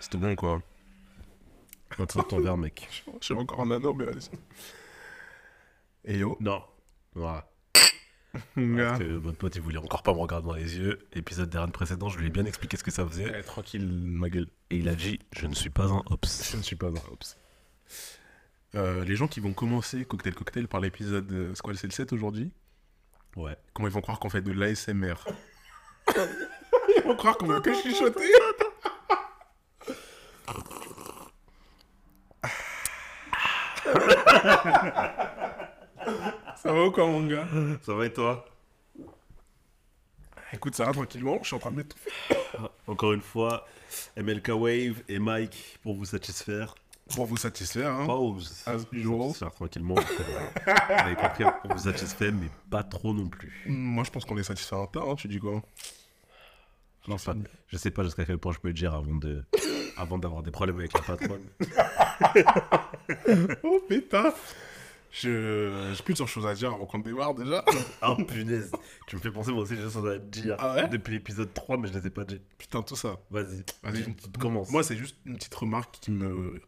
C'était bon, quoi. Maintenant, ton verre, mec. J'ai encore un anneau, mais allez-y. Et yo, Non. Voilà. Parce que votre pote, il voulait encore pas me regarder dans les yeux. Épisode dernier précédent, je lui ai bien expliqué ce que ça faisait. Eh, tranquille, ma gueule. Et il a dit Je ne suis pas un ops. Je ne suis pas un ops. Euh, les gens qui vont commencer Cocktail Cocktail par l'épisode, euh, c'est quoi, c'est le 7 aujourd'hui Ouais. Comment ils vont croire qu'on fait de l'ASMR Ils vont croire qu'on va que chuchoter Ça va ou quoi mon gars? Ça va et toi? Écoute, ça va tranquillement, je suis en train de mettre Encore une fois, MLK Wave et Mike pour vous satisfaire. pour vous satisfaire. Hein. Pas vous satisfaire tranquillement. Vous avez compris, on vous satisfait, mais pas trop non plus. Moi je pense qu'on est satisfait un tas, hein, tu dis quoi? Non, pas, je sais pas jusqu'à quel point je peux le dire avant de, avant d'avoir des problèmes avec la patronne. Oh putain Je... J'ai plusieurs choses à dire avant qu'on démarre déjà. Ah punaise, tu me fais penser moi aussi j'ai des choses à dire Ah ouais? depuis l'épisode 3 mais je les ai pas dit. Putain, tout ça. Vas-y, Vas-y. commences. Moi, c'est juste une petite remarque qui me.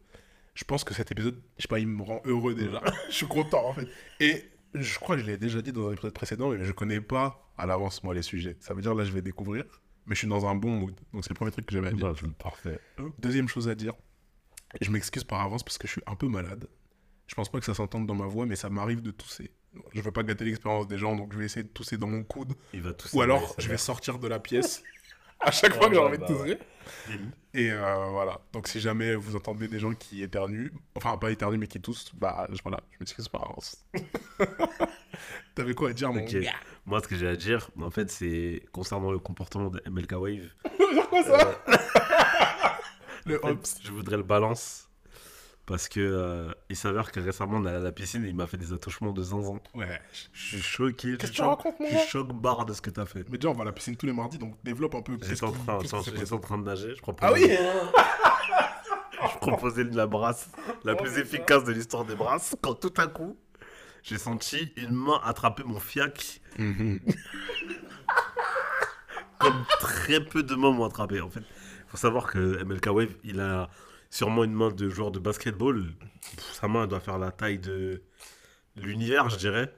Je pense que cet épisode, je sais pas, il me rend heureux déjà. je suis content en fait. Et je crois que je l'ai déjà dit dans un épisode précédent, mais je connais pas à l'avance moi les sujets. Ça veut dire là, je vais découvrir, mais je suis dans un bon mood. Donc c'est le premier truc que j'avais à dire. Bah, parfait. Deuxième chose à dire, je m'excuse par avance parce que je suis un peu malade. Je pense pas que ça s'entende dans ma voix, mais ça m'arrive de tousser. Je veux pas gâter l'expérience des gens, donc je vais essayer de tousser dans mon coude. Il va tout Ou alors, je vais sortir de la pièce à chaque fois que j'ai Ouais, envie de bah tousser. Et euh, voilà. Donc, si jamais vous entendez des gens qui éternuent, enfin, pas éternuent, mais qui toussent, bah je- voilà, je m'excuse par avance. T'avais quoi à dire, mon gars Moi, ce que j'ai à dire, en fait, c'est concernant le comportement de MLK Wave. quoi ça Le En fait, hops. je voudrais le balance. Parce que euh, il s'avère que récemment on est allé à la piscine et il m'a fait des attouchements de zinzin. Ouais. Je suis choqué. Qu'est-ce que tu racontes, mon Je suis choc barre de ce que t'as fait. Mais déjà, on va à la piscine tous les mardis, donc développe un peu. J'étais en, train, en train de nager. Je proposais, Ah oui je proposais de la brasse, la plus efficace de l'histoire des brasses, quand tout à coup, j'ai senti une main attraper mon fiac, Mhm. comme très peu de mains m'ont attrapé. En fait, faut savoir que MLK Wave, il a sûrement une main de joueur de basketball. Pff, Sa main elle doit faire la taille de l'univers, je dirais.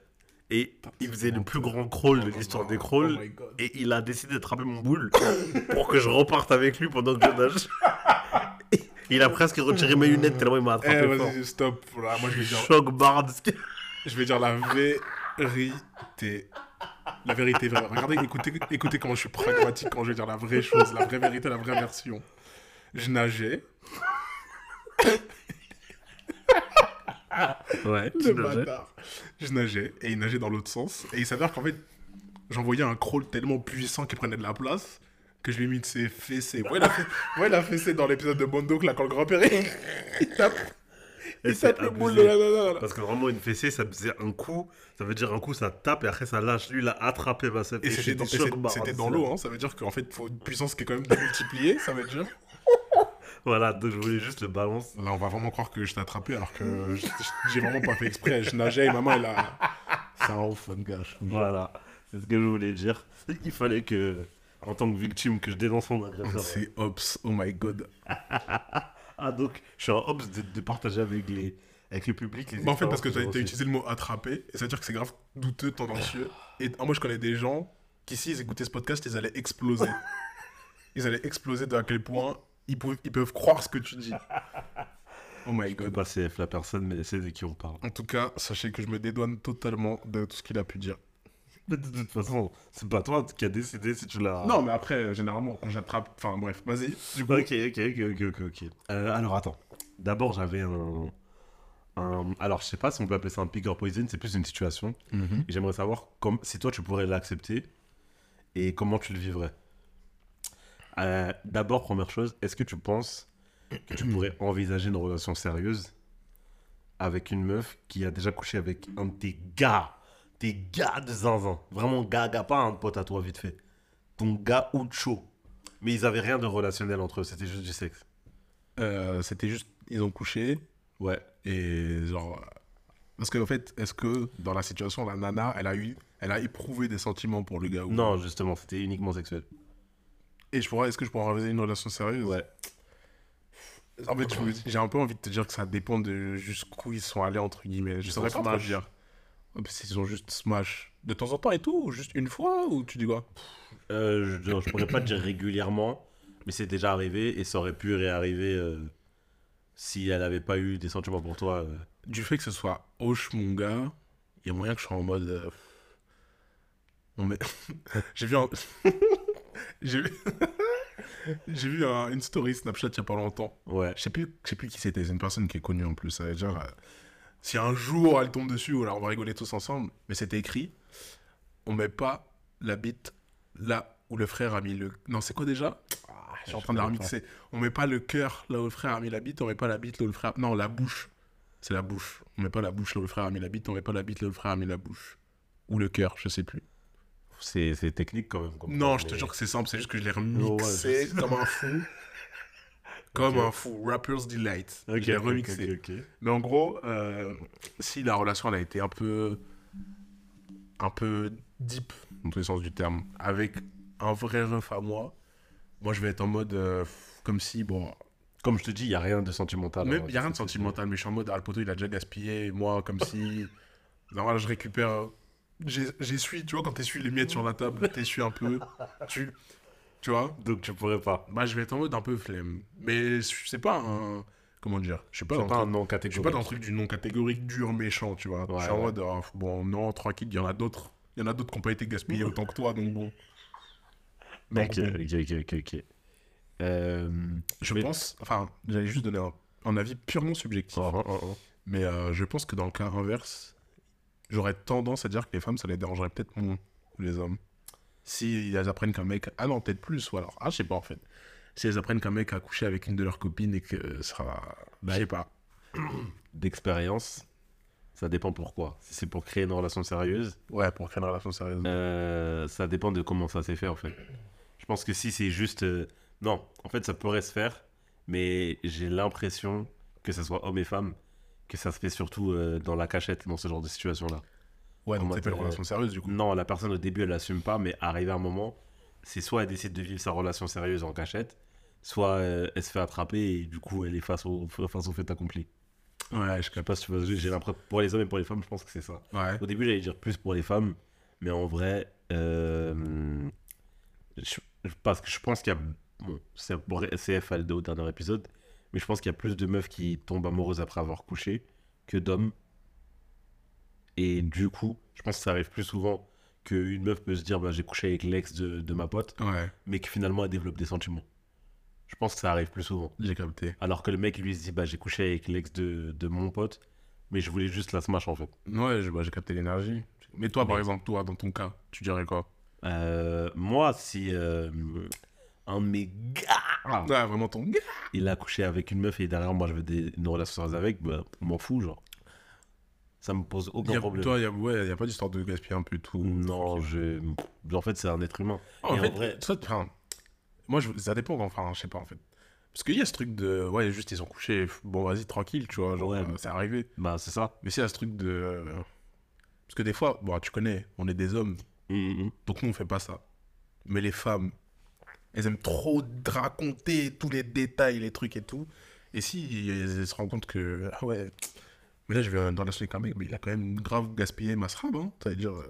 Et il faisait le plus grand crawl de l'histoire des crawls. Oh. Et il a décidé d'attraper mon boule pour que je reparte avec lui pendant que je nage. Il a presque retiré mes lunettes tellement il m'a Eh, attrapé fort. vas-y, stop. Voilà, moi, je vais dire, Choc barre de ce que- je vais dire la vérité. La vérité vraie. Regardez, écoutez, écoutez comment je suis pragmatique quand je vais dire la vraie chose, la vraie vérité, la vraie version. Je nageais. Ouais, Le bâtard. Je nageais et il nageait dans l'autre sens. Et il s'avère qu'en fait, j'envoyais un crawl tellement puissant qu'il prenait de la place que je lui ai mis de ses fessées. Ouais, la, ouais, la fessée dans l'épisode de Bondo, là, quand le grand-père il tape, il tape le boule de la nana. Parce que vraiment, une fessée, ça faisait un coup. Ça veut dire un coup, ça tape et après, ça lâche. Lui, il a attrapé ma. Et c'était dans, l'eau, hein. ça veut dire qu'en fait, il faut une puissance qui est quand même démultipliée, ça veut dire. Voilà, donc je voulais juste le balance. Là, on va vraiment croire que je t'ai attrapé alors que j'ai vraiment pas fait exprès. Je nageais et maman, elle a. C'est un ouf, fun gars. Voilà, c'est ce que je voulais dire. Il fallait que, en tant que victime, que je dénonce mon agresseur. C'est Ops, oh my god. Ah, donc, je suis en obs de, de partager avec, les, avec le public. Les Bah, en fait, parce que j'ai as utilisé le mot attraper, et ça veut dire que c'est grave douteux, tendancieux. Et moi, je connais des gens qui, s'ils écoutaient ce podcast, ils allaient exploser. ils allaient exploser de à quel point ils, peuvent- ils peuvent croire ce que tu dis. Oh my. Je god. pas CF la personne, mais c'est de qui on parle. En tout cas, sachez que je me dédouane totalement de tout ce qu'il a pu dire. Mais de toute façon, c'est pas toi qui a décidé si tu l'as. Non, mais après, généralement, quand j'attrape. Enfin, bref, vas-y. Du coup, Ok, ok, ok, ok. Euh, alors attends. D'abord, j'avais un, un- Alors, je sais pas si on peut appeler ça un pick or poison, c'est plus une situation. Et j'aimerais savoir comme... si toi, tu pourrais l'accepter et comment tu le vivrais. Euh, D'abord, première chose, est-ce que tu penses que tu pourrais envisager une relation sérieuse avec une meuf qui a déjà couché avec un de tes gars? Tes gars de zinzin. Vraiment gars, gars, pas un pote à toi vite fait. Ton gars ou chaud. Mais ils avaient rien de relationnel entre eux, c'était juste du sexe. euh, c'était juste. Ils ont couché, Ouais. et genre. Parce qu'en fait, est-ce que dans la situation, la nana, elle a eu. Elle a éprouvé des sentiments pour le gars ou Non, justement, c'était uniquement sexuel. Et je pourrais, est-ce que je pourrais avoir une relation sérieuse? Ouais. En fait, j'ai un peu envie de te dire que ça dépend de jusqu'où ils sont allés, entre guillemets. Je saurais pas smash. dire. Oh, bah, S'ils ont juste smash de temps en temps et tout, ou juste une fois, ou tu dis quoi? Euh, je, je pourrais pas dire régulièrement, mais c'est déjà arrivé et ça aurait pu réarriver euh, si elle avait pas eu des sentiments pour toi. euh. Du fait que ce soit Hoche, mon gars, il y a moyen que je sois en mode. Non, mais. j'ai vu un. j'ai vu. j'ai vu un- une story Snapchat il y a pas longtemps. Ouais. Je sais plus, je sais plus qui c'était. C'est une personne qui est connue en plus. Euh, si un jour elle tombe dessus, alors on va rigoler tous ensemble. Mais c'était écrit on met pas la bite là où le frère a mis le. Non, c'est quoi déjà? Ah, Je suis en train de la remixer. On met pas le cœur là où le frère a mis la bite. On met pas la bite là où le frère. Non, la bouche. C'est la bouche. On met pas la bouche là où le frère a mis la bite. On met pas la bite là où le frère a mis la bouche. Ou le cœur, je sais plus. C'est technique quand même. comme Non, je te jure que c'est simple, c'est juste que je l'ai remixé comme un fou. Comme un fou. Rapper's Delight. Ok, je remixé. Mais en gros, euh, si la relation elle a été un peu. un peu deep, dans tous les sens du terme, avec un vrai ref à moi, moi je vais être en mode. euh, comme si, bon. Comme je te dis, il n'y a rien de sentimental. Hein, il n'y a rien de sentimental, mais je suis en mode. Ah, le poteau il a déjà gaspillé, et moi comme si. Normal, je récupère. J'essuie, tu vois, quand t'essuies les miettes sur la table, t'essuies un peu. Tu, tu vois Donc tu pourrais pas. Bah, je vais être en mode un peu flemme. Mais c'est pas un. Comment dire Je suis pas, C'est dans pas un non je suis catégorique. pas dans le truc du non catégorique dur méchant, tu vois. Ouais, je suis en mode. ah, bon, non, tranquille, il y en a d'autres. Il y en a d'autres qui n'ont pas été gaspillés autant que toi, donc bon. Donc, Ok, bon. ok, ok. Euh, Je mais- pense. Enfin, j'allais juste donner un, un avis purement subjectif. oh, oh, oh. Mais euh, je pense que dans le cas inverse, j'aurais tendance à dire que les femmes, ça les dérangerait peut-être moins les hommes. Si elles apprennent qu'un mec. Ah non, peut-être plus, ou alors. Ah, je sais pas en fait. Si elles apprennent qu'un mec a couché avec une de leurs copines et que ça sera. Bah, je sais pas. D'expérience, ça dépend pourquoi. Si c'est pour créer une relation sérieuse, Ouais, pour faire une relation sérieuse. euh, ça dépend de comment ça s'est fait en fait. Je pense que si c'est juste. euh, Non, en fait, ça pourrait se faire, mais j'ai l'impression que ce soit homme et femme, que ça se fait surtout euh, dans la cachette, dans ce genre de situation-là. Ouais, donc c'est pas une relation sérieuse du coup. Non, la personne au début, elle l'assume pas, mais arrivé à un moment, c'est soit elle décide de vivre sa relation sérieuse en cachette, soit euh, elle se fait attraper et du coup, elle est face au, face au fait accompli. Ouais, je sais pas si tu vois, j'ai l'impression, pour les hommes et pour les femmes, je pense que c'est ça. Ouais. Au début, j'allais dire plus pour les femmes, mais en vrai, euh, je, parce que je pense qu'il y a, bon, c'est pour SCF à au dernier épisode, mais je pense qu'il y a plus de meufs qui tombent amoureuses après avoir couché que d'hommes. Et du coup, je pense que ça arrive plus souvent qu'une meuf peut se dire, bah, j'ai couché avec l'ex de, de ma pote, Ouais, mais que finalement elle développe des sentiments. Je pense que ça arrive plus souvent. j'ai capté. Alors que le mec lui se dit, bah, j'ai couché avec l'ex de, de mon pote, mais je voulais juste la smash en fait. Ouais, bah, j'ai capté l'énergie. Mais toi, par exemple, toi, dans ton cas, tu dirais quoi? Euh, moi, si euh, un de mes gars, Ouais, vraiment ton gars. il a couché avec une meuf et derrière moi je veux des, une relation avec, bah, m'en fous, genre. Ça me pose Y aucun a- problème. Toi, il y a, ouais, y a pas d'histoire de gaspiller un peu tout. non, je. En fait, c'est un être humain. En fait, vrai- ça, enfin, moi, je, ça dépend, enfin, je sais pas, en fait. Parce qu'il y a ce truc de, ouais, juste ils ont couché, bon, vas-y, tranquille, tu vois, genre, Ouais. euh, c'est arrivé. Bah, c'est ça. Mais c'est à ce truc de. euh, Parce que des fois, bon, tu connais, on est des hommes, Mhm. donc nous, on fait pas ça. Mais les femmes, elles aiment trop raconter tous les détails, les trucs et tout. Et si elles, elles se rendent compte que, ah ouais, mais là, je vais dans la un mec, mais il a quand même grave gaspillé ma srab, hein. Ça veut dire. euh,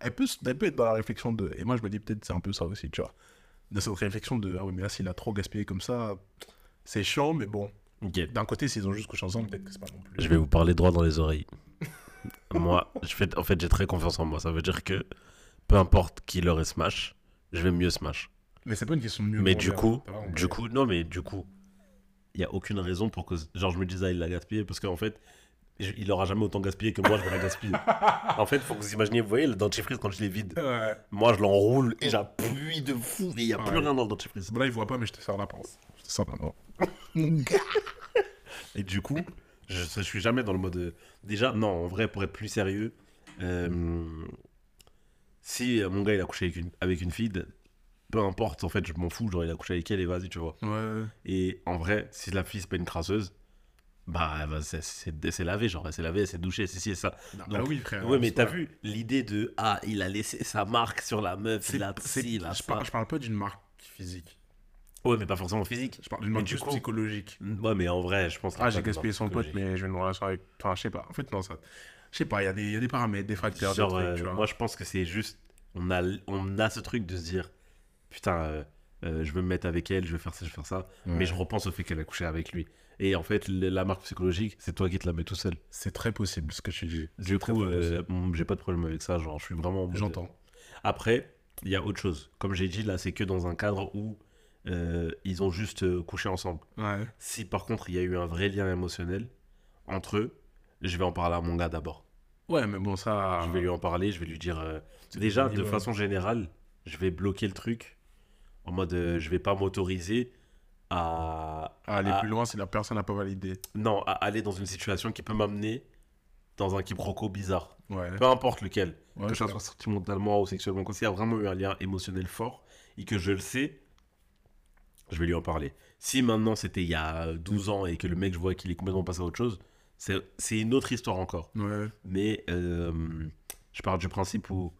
elle, peut, elle peut être dans la réflexion de. Et moi, je me dis peut-être c'est un peu ça aussi, tu vois. Dans cette réflexion de, ah ouais, mais là, s'il a trop gaspillé comme ça, c'est chiant, mais bon. D'un côté, s'ils ont juste couché ensemble, peut-être que c'est pas non plus. Je vais vous parler droit dans les oreilles. moi, je fais, en fait, j'ai très confiance en moi. Ça veut dire que peu importe qui leur est smash, je vais mieux smash. Mais c'est pas une question de mieux. Mais du moins coup, du coup, non, mais du coup, il y a aucune raison pour que, dise, ah, il l'a gaspillé, parce qu'en fait, il aura jamais autant gaspillé que moi, je vais la gaspiller. en fait, faut que vous imaginiez, vous voyez, le dentifrice, quand je l'ai vide, Ouais. moi, je l'enroule et j'appuie de fou, et il n'y a plus rien dans le dentifrice. Bon, là, il voit pas, mais je te sers la pince. Je te sers la main. Et du coup, je, je suis jamais dans le mode. euh, Déjà, non, en vrai, pour être plus sérieux, euh, si euh, mon gars il a couché avec une, avec une fille, peu importe, en fait, je m'en fous, genre il a couché avec elle et vas-y, tu vois. Ouais. Et en vrai, si la fille c'est pas une crasseuse, bah, bah, c'est- c'est c'est lavé, genre, elle s'est lavée, elle s'est douchée, c'est si, c'est ça. bah Donc, oui, frère. ouais, mais c'est t'as vu l'idée de ah, il a laissé sa marque sur la meuf, C'est- il a c'est- ci, il a je, ça. parle, je parle pas d'une marque physique. Ouais, mais pas forcément physique. Je parle d'une du coup- psychologique. Ouais, mais en vrai, je pense Ah, j'ai gaspillé son pote, mais je vais une relation avec. Enfin, je sais pas. En fait, non, ça. Je sais pas, il y, a des- y a des paramètres, des facteurs, Genre, des trucs, euh, tu vois. moi, je pense que c'est juste. On a, on a ce truc de se dire Putain, euh, euh, je veux me mettre avec elle, je veux faire ça, je veux faire ça. Mais je repense au fait qu'elle a couché avec lui. Et en fait, la marque psychologique, c'est toi qui te la mets tout seul. C'est très possible ce que tu dis. Du coup, euh, mm, j'ai pas de problème avec ça. Genre, je suis vraiment. J'entends. Après, il y a autre chose. Comme j'ai dit, là, c'est que dans un cadre où euh, ils ont juste couché ensemble. Ouais. Si par contre, il y a eu un vrai lien émotionnel entre eux, je vais en parler à mon gars d'abord. Ouais, mais bon, ça. Je vais lui en parler, je vais lui dire. déjà, de minimums. façon générale, je vais bloquer le truc en mode euh, je vais pas m'autoriser à, À aller à- plus loin si la personne n'a pas validé. non, à aller dans une situation qui peut m'amener dans un quiproquo bizarre. Ouais. Peu importe lequel. Ouais, que je ça soit sentimentalement ou sexuellement. Quand il y a vraiment eu un lien émotionnel fort et que je le sais, je vais lui en parler. Si maintenant c'était il y a 12 ans et que le mec, je vois qu'il est complètement passé à autre chose, c'est c'est une autre histoire encore. Ouais. Mais euh, je pars du principe où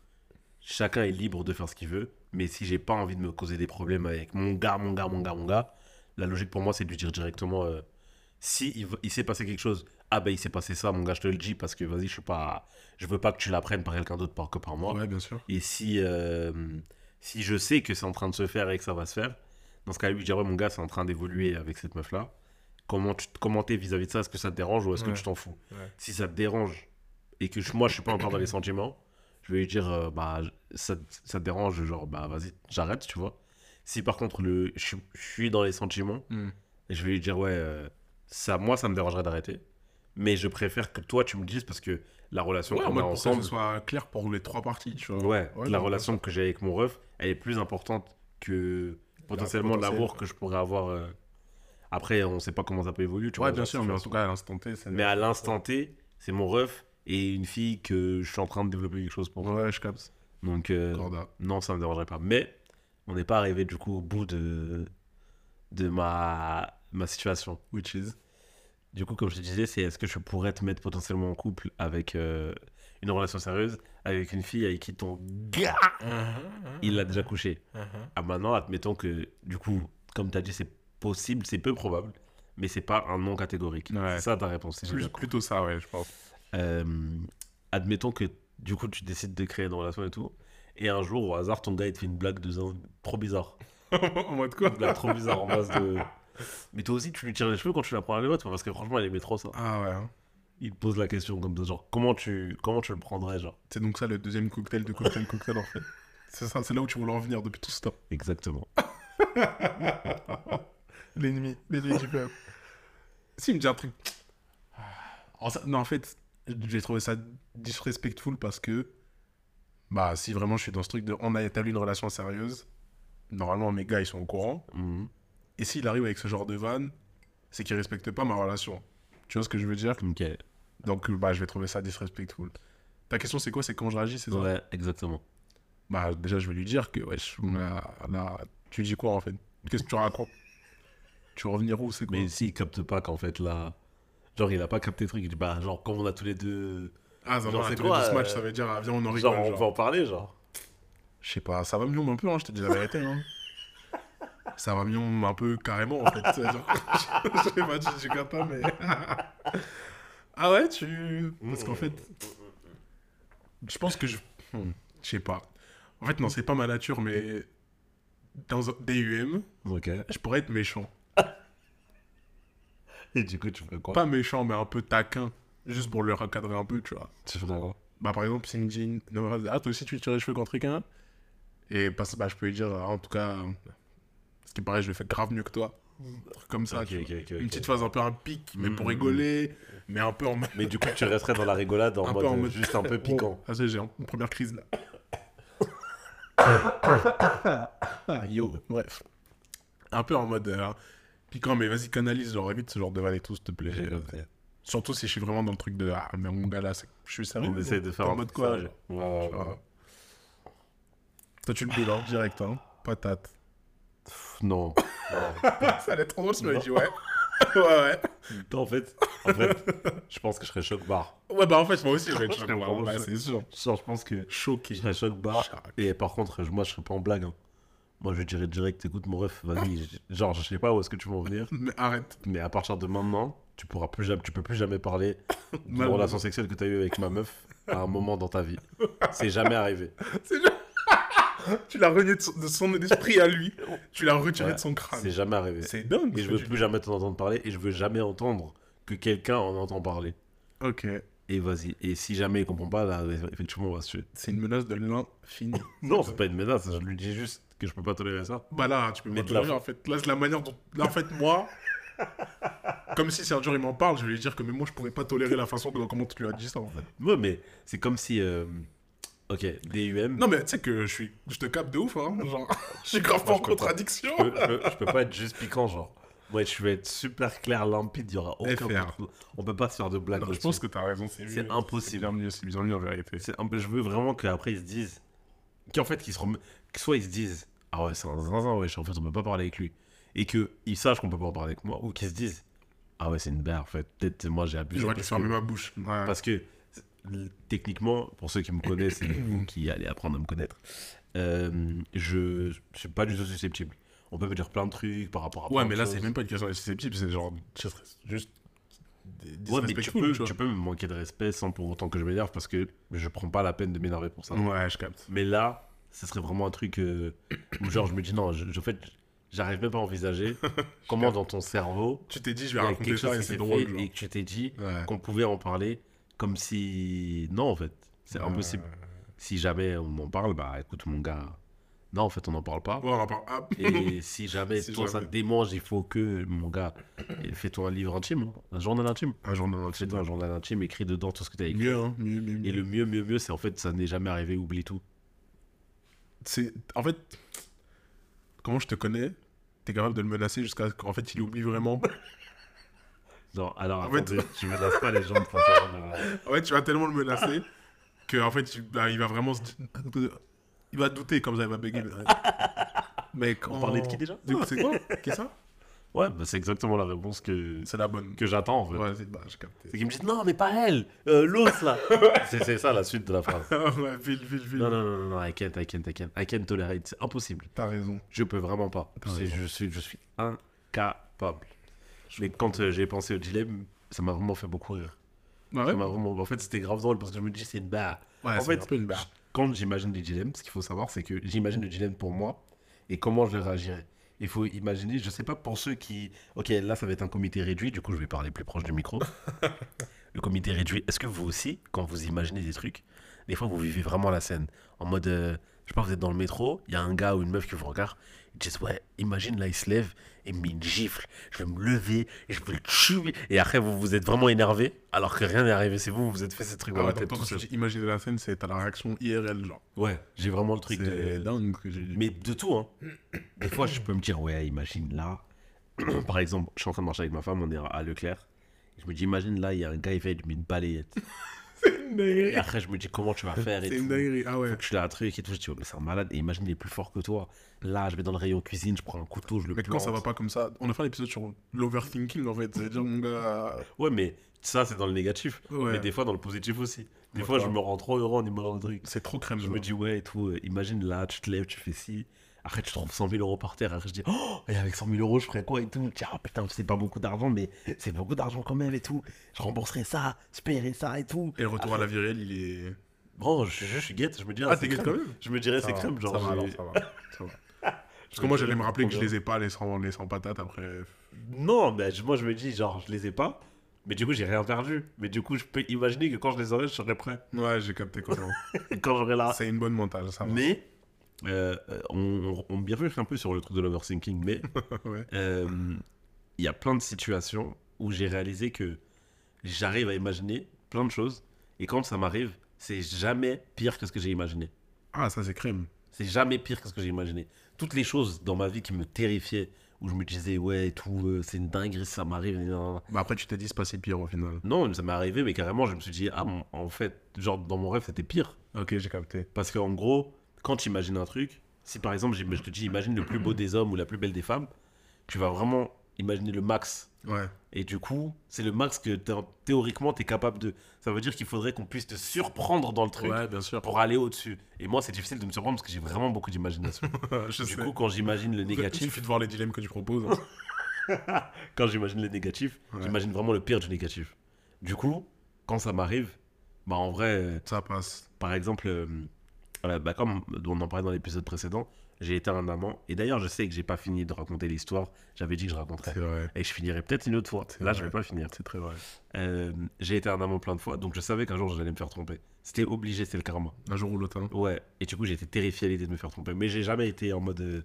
chacun est libre de faire ce qu'il veut. Mais si j'ai pas envie de me causer des problèmes avec mon gars, mon gars, mon gars, mon gars, la logique pour moi, c'est de lui dire directement euh, si il, s'est passé quelque chose, ah ben il s'est passé ça, mon gars, je te le dis parce que vas-y, je suis pas, je veux pas que tu l'apprennes par quelqu'un d'autre que par moi. Ouais, bien sûr. Et si, euh, si je sais que c'est en train de se faire et que ça va se faire, dans ce cas-là, lui dire ouais, mon gars, c'est en train d'évoluer avec cette meuf-là. Comment tu comment t'es vis-à-vis de ça? Est-ce que ça te dérange ou est-ce que tu t'en fous? Ouais. Si ça te dérange et que moi, je suis pas encore dans les sentiments, je vais lui dire euh, bah ça, ça te dérange, genre bah vas-y, j'arrête, tu vois. Si par contre le, je, suis- je suis dans les sentiments, Hmm. je vais lui dire ouais, euh, ça, moi, ça me dérangerait d'arrêter. Mais je préfère que toi, tu me dises parce que la relation Ouais, en qu'on a que ensemble, ce soit clair pour les trois parties, tu vois. Ouais, Ouais, la relation que j'ai avec mon ref, elle est plus importante que potentiellement potentiel. l'amour que je pourrais avoir. euh. Après, on sait pas comment ça peut évoluer, tu Ouais, vois. bien sûr, mais en tout cas, à l'instant T. Mais à l'instant T, c'est mon ref et une fille que je suis en train de développer quelque chose pour. Ouais, je capte. Donc, euh, non, ça me dérangerait pas. Mais on n'est pas arrivé du coup au bout de, de ma, ma situation. Which is? Du coup, comme je te disais, c'est est-ce que je pourrais te mettre potentiellement en couple avec euh, une relation sérieuse avec une fille avec qui ton gars, il l'a déjà couché. Ah, maintenant, admettons que, du coup, comme tu as dit, c'est possible, c'est peu probable, mais c'est pas un non catégorique. Ouais. C'est ça ta réponse. Plus- plutôt ça, ouais, je pense. Euh, admettons que, du coup, tu décides de créer une relation et tout, et un jour, au hasard, ton gars, il te fait une blague de zin- trop bizarre. en mode quoi Une blague trop bizarre en base de. Mais toi aussi, tu lui tires les cheveux quand tu la prends à la parce que franchement, elle aimait trop ça. Ah ouais. hein. Il te pose la question comme de genre, comment tu, comment tu le prendrais, genre? C'est donc ça le deuxième cocktail de cocktail cocktail en fait. C'est ça, c'est là où tu voulais en venir depuis tout ce temps. Exactement. L'ennemi, l'ennemi du peuple. Si, il me dit un truc. En ça- non, en fait, j'ai trouvé ça disrespectful parce que, bah, si vraiment je suis dans ce truc de on a établi une relation sérieuse, normalement mes gars ils sont au courant. Mhm. Et s'il arrive avec ce genre de van, c'est qu'il respecte pas ma relation. Tu vois ce que je veux dire? Ok. Donc, bah, je vais trouver ça disrespectful. Ta question, c'est quoi? C'est comment je réagis, c'est ça? Ouais, exactement. Bah, déjà, je vais lui dire que, wesh, là, là, tu dis quoi en fait? Qu'est-ce que tu racontes? Tu veux revenir où? C'est quoi? Mais s'il capte pas qu'en fait là. Genre, il a pas capté le truc, il dit bah, genre, comme on a tous les deux. Ah, ça genre, c'est quoi, ce match, euh, ça veut dire, ah, viens, on en rigole. Genre, on va en parler, genre. Je sais pas, ça va mieux un peu, hein, je te dis la vérité. Hein. ça va mieux un peu carrément en fait. genre. je sais pas, tu captes pas, mais. ah ouais, tu. Parce qu'en fait. Je pense que je. Hmm, Je sais pas. En fait, non, c'est pas ma nature, mais. Dans un DUM, Ok. je pourrais être méchant. Et du coup, tu fais quoi? Pas méchant, mais un peu taquin. Juste pour le recadrer un peu, tu vois. Tu fais quoi? Bah, par exemple, si Jean. Ah, toi aussi, tu tires les cheveux contre quelqu'un? Et parce, bah, je peux lui dire, ah, en tout cas. Ce qui paraît, je le fais grave mieux que toi. Un truc comme ça. Une petite phase un peu un pic, mais pour Mhm. rigoler, mais un peu en mode. Mais du coup, tu resterais dans la rigolade en, Un mode, peu en mode- juste un peu piquant. Ah, c'est, j'ai une première crise là. ah, yo, bref. Un peu en mode euh, piquant, mais vas-y, canalise, genre évite ce genre de vanne et tout, s'il te plaît. Surtout si je suis vraiment dans le truc de Ah, mais mon gars là, je suis sérieux. On essaie de faire en mode quoi. Ouais, ouais, genre ouais. Toi, tu le hein, direct, hein. Patate. Pff, Non. ça allait être trop drôle si tu m'avais dit ouais. ouais, ouais. Toi, en fait, en fait, je pense que je serais choc bar. Ouais, bah en fait, moi aussi, je serais vraiment Ouais, choqué. c'est sûr. Genre, je pense que Choqué. je serais choc bar. Choc. Et par contre, moi, je serais pas en blague. hein. Moi, je dirais direct, écoute, mon ref, vas-y. j- Genre, je sais pas où est-ce que tu vas en venir, Mais arrête. mais à partir de maintenant, tu pourras plus jamais, tu peux plus jamais parler d'une Malheureusement. relation sexuelle que tu as eue avec ma meuf à un moment dans ta vie. C'est jamais arrivé. C'est juste- tu l'as renié de son, de son esprit à lui. Tu l'as retiré Ouais, de son crâne. C'est jamais arrivé. C'est dingue. Et je veux plus jamais t'en entendre parler et je veux jamais entendre que quelqu'un en entend parler. Ok. Et vas-y. Et si jamais il comprend pas, là, effectivement, on va se tuer. C'est une menace de l'infini. Non, c'est pas une menace, je lui dis juste que je peux pas tolérer ça. Bah là, tu peux pas la tolérer, en fait. Là, c'est la manière dont. Là, en fait, moi. Comme si Sergio il m'en parle, je vais lui dire que même moi je pourrais pas tolérer la façon dont comment tu lui as dit ça en fait. Ouais, mais c'est comme si. euh, Ok, DUM. Non mais tu sais que je suis, je te capte de ouf hein. Genre, je suis grave pas en contradiction. je, peux, je peux- je peux pas être juste piquant, genre. Ouais, je vais être super clair, limpide, il y aura aucun. FR. On peut pas se faire de blagues. Non, je pense que t'as raison, c'est C'est mieux. impossible. C'est bien mieux, c'est bien mieux en vérité. C'est un je veux vraiment qu'après ils se disent. Qu'en fait, qu'ils se rem... que soit ils se disent Ah ouais, c'est un zinzin, wesh, en fait, on peut pas parler avec lui. Et qu'ils sachent qu'on peut pas en parler avec moi. Ou qu'ils se disent Ah ouais, c'est une berre, en fait. Peut-être moi j'ai abusé. J'aurais dû fermer ma bouche. Ouais. Parce que techniquement, pour ceux qui me connaissent et vous qui allez apprendre à me connaître, euh, je, je suis pas du tout susceptible. On peut me dire plein de trucs par rapport à. Ouais, mais là c'est même pas une question de susceptible, c'est genre je serais juste des- Ouais, mais tu peux, tu vois. tu peux me manquer de respect sans pour autant que je m'énerve parce que je prends pas la peine de m'énerver pour ça. Ouais, je capte. Mais là, ce serait vraiment un truc euh, où genre je me dis non, je, je- en fait, j'arrive même pas à envisager comment dans ton cerveau Tu t'es dit je vais raconter quelque ça chose et c'est drôle. genre. et que tu t'es dit Ouais. qu'on pouvait en parler comme si non en fait, c'est impossible. Si jamais on en parle, bah écoute mon gars, non en fait on n'en parle pas. Ouais, on en parle. Ah, Et si jamais Si toi ça te démange, il faut que mon gars, fais-toi un livre intime, hein, un journal intime. un journal entier. Fais-toi un journal intime, écris dedans tout ce que tu as écrit. Mieux, hein, mieux, mieux, mieux. Et le mieux, mieux, mieux, c'est en fait ça n'est jamais arrivé, oublie tout. c'est en fait comment je te connais t'es capable de le menacer jusqu'à ce qu'en fait il oublie vraiment Non, alors En fait- attendez, je menace pas les gens de façon en fait tu vas tellement le menacer que en fait tu- bah, il va vraiment se il va douter comme ça il va bégayer mec On parlait de qui déjà Du coup, c'est quoi qui est ça Ouais, bah, c'est exactement la réponse que, c'est la bonne que j'attends en fait. ouais c'est bah C'est qu'ils me disent non, mais pas elle, euh, l'autre là. c'est ça la suite de la phrase. ouais file file file Non, non, non, non, non, I can't, I can't, I can't. I can't tolerate, c'est impossible. t'as raison Je peux vraiment pas. Je suis, je suis incapable. Mais quand euh, j'ai pensé au dilemme, ça m'a vraiment fait beaucoup rire. ouais, Ça vraiment... En fait, c'était grave drôle parce que je me dis, c'est une barre. ouais en c'est fait, un peu une barre quand j'imagine des dilemmes, ce qu'il faut savoir, c'est que j'imagine le dilemme pour moi et comment je réagirais. Il faut imaginer, je sais pas pour ceux qui. Ok, là, ça va être un comité réduit, du coup, je vais parler plus proche du micro. le comité réduit, est-ce que vous aussi, quand vous imaginez des trucs, des fois, vous vivez vraiment la scène En mode, euh, je sais pas, vous êtes dans le métro, il y a un gars ou une meuf qui vous regarde, disent, ouais, imagine là, il se lève et il me met une gifle, je vais me lever et je vais le tuer. Et après, vous vous êtes vraiment énervé, alors que rien n'est arrivé, c'est vous, vous vous êtes fait ces trucs Ah dans la tête tout seul. imaginer la scène c'est t'as la réaction IRL genre Ouais, j'ai vraiment le truc de. c'est dingue que j'ai dit Mais de tout, hein. Des fois, je peux me dire, ouais, imagine là. Par exemple, je suis en train de marcher avec ma femme, on est à Leclerc. Je me dis, imagine là, il y a un gars, il fait une balayette. C'est une Et après, je me dis, comment tu vas faire et c'est une tout? dinguerie ah ouais Je suis là, un truc et tout. Je dis, ouais, mais c'est un malade. Et imagine, il est plus fort que toi. Là, je vais dans le rayon cuisine, je prends un couteau, je le Mais quand ça va pas comme ça, on a fait un épisode sur l'overthinking en fait. C'est-à-dire, mon gars. Ouais, mais ça, c'est dans le négatif. Ouais. Mais des fois, dans le positif aussi. Des Ouais, fois, je me rends trop heureux en imaginant le truc. C'est trop crème, Je me dis, ouais, et tout. euh, Imagine là, tu te lèves, tu fais ci. Après, tu trouves 100 000 euros par terre. Après, je dis, oh, et avec 100 000 euros, je ferais quoi et tout. Je dis, ah putain, c'est pas beaucoup d'argent, mais c'est beaucoup d'argent quand même et tout. Je rembourserai ça, je paierai ça et tout. Et le retour à la vie réelle, il est. Bon, je, je, je suis guette. Je me dis, Ah, c'est t'es guette quand même Je me dirais, c'est crème. Genre, ça va, alors, ça va. Ça va. Parce que moi, j'allais me rappeler que je les ai pas, les 100, les 100 patates après. Non, mais je- moi, je me dis, genre, je les ai pas. Mais du coup, j'ai rien perdu. Mais du coup, je peux imaginer que quand je les aurai, je serai prêt. Ouais, j'ai capté quoi. Et quand j'aurai là. C'est une bonne montage, ça va. Mais, euh, on, on, fait un peu sur le truc de l'overthinking, mais ouais. euh, il y a plein de situations où j'ai réalisé que j'arrive à imaginer plein de choses. Et quand ça m'arrive, c'est jamais pire que ce que j'ai imaginé. Ah, ça, c'est crème. C'est jamais pire que ce que j'ai imaginé. Toutes les choses dans ma vie qui me terrifiaient, où je me disais, ouais, tout, euh, c'est une dinguerie, ça m'arrive. Bah après, tu t'es dit, c'est pas si pire au final. Non, ça m'est arrivé, mais carrément, je me suis dit, ah, en fait, genre, dans mon rêve, c'était pire. Ok, j'ai capté. Parce qu'en gros, quand tu imagines un truc, si par exemple, je te dis, imagine le plus beau des hommes ou la plus belle des femmes, tu vas vraiment imaginer le max. Ouais. Et du coup, c'est le max que théoriquement tu es capable de. Ça veut dire qu'il faudrait qu'on puisse te surprendre dans le truc Ouais, bien sûr. pour aller au-dessus. Et moi, c'est difficile de me surprendre parce que j'ai vraiment beaucoup d'imagination. du sais. coup, quand j'imagine le Il négatif, suffit de voir les dilemmes que tu proposes. hein. quand j'imagine le négatif, Ouais. j'imagine vraiment le pire du négatif. Du coup, quand ça m'arrive, bah en vrai, euh, Ça passe. par exemple, euh, voilà, bah comme on en parlait dans l'épisode précédent, j'ai été un amant. Et d'ailleurs, je sais que j'ai pas fini de raconter l'histoire. J'avais dit que je raconterais. Vrai. Et je finirai peut-être une autre fois. Là, vrai. je vais pas finir. C'est très vrai. Euh, j'ai été un amant plein de fois, donc je savais qu'un jour j'allais me faire tromper. C'était obligé, c'était le karma. Un jour ou l'autre. hein. Ouais. Et du coup, été terrifié à l'idée de me faire tromper. Mais j'ai jamais été en mode euh,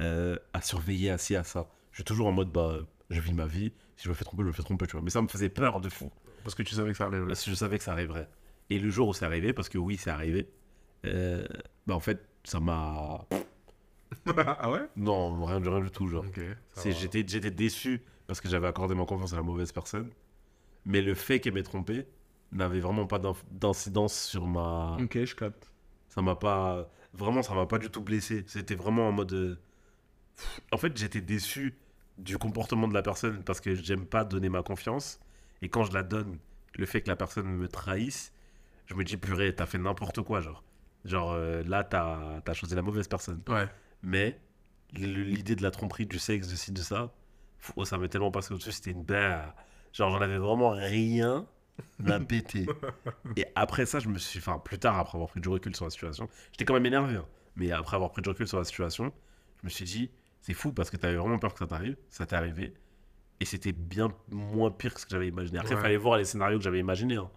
euh, à surveiller, assis à ça. Je suis toujours en mode, bah, je vis ma vie. Si je me fais tromper, je me fais tromper, tu vois. Mais ça me faisait peur de fou. Parce que tu savais que ça arriverait. Parce que je savais que ça arriverait. Et le jour où c'est arrivé, parce que oui, c'est arrivé, euh, bah en fait, ça m'a. ah ouais? Non, rien, rien du tout, genre. C'est-. J'étais j'étais déçu parce que j'avais accordé ma confiance à la mauvaise personne. Mais le fait qu'elle m'ait trompé n'avait vraiment pas d'incidence sur ma. Ok, je capte. Ça m'a pas. Vraiment, ça m'a pas du tout blessé. C'était vraiment en mode. euh, En fait, j'étais déçu du comportement de la personne parce que j'aime pas donner ma confiance. Et quand je la donne, le fait que la personne me trahisse, je me dis, purée, t'as fait n'importe quoi, genre. Genre, euh, là, t'as as choisi la mauvaise personne. Ouais. Mais l'idée de la tromperie, du sexe, de ci, de ça, pff, ça m'est tellement passé au-dessus, c'était une. Genre, j'en avais vraiment rien à péter. Et après ça, je me suis. Enfin, plus tard, après avoir pris du recul sur la situation, j'étais quand même énervé. hein. Mais après avoir pris du recul sur la situation, je me suis dit, c'est fou parce que t'avais vraiment peur que ça t'arrive. Ça t'est arrivé. Et c'était bien moins pire que ce que j'avais imaginé. Après, il Ouais. fallait voir les scénarios que j'avais imaginés. hein.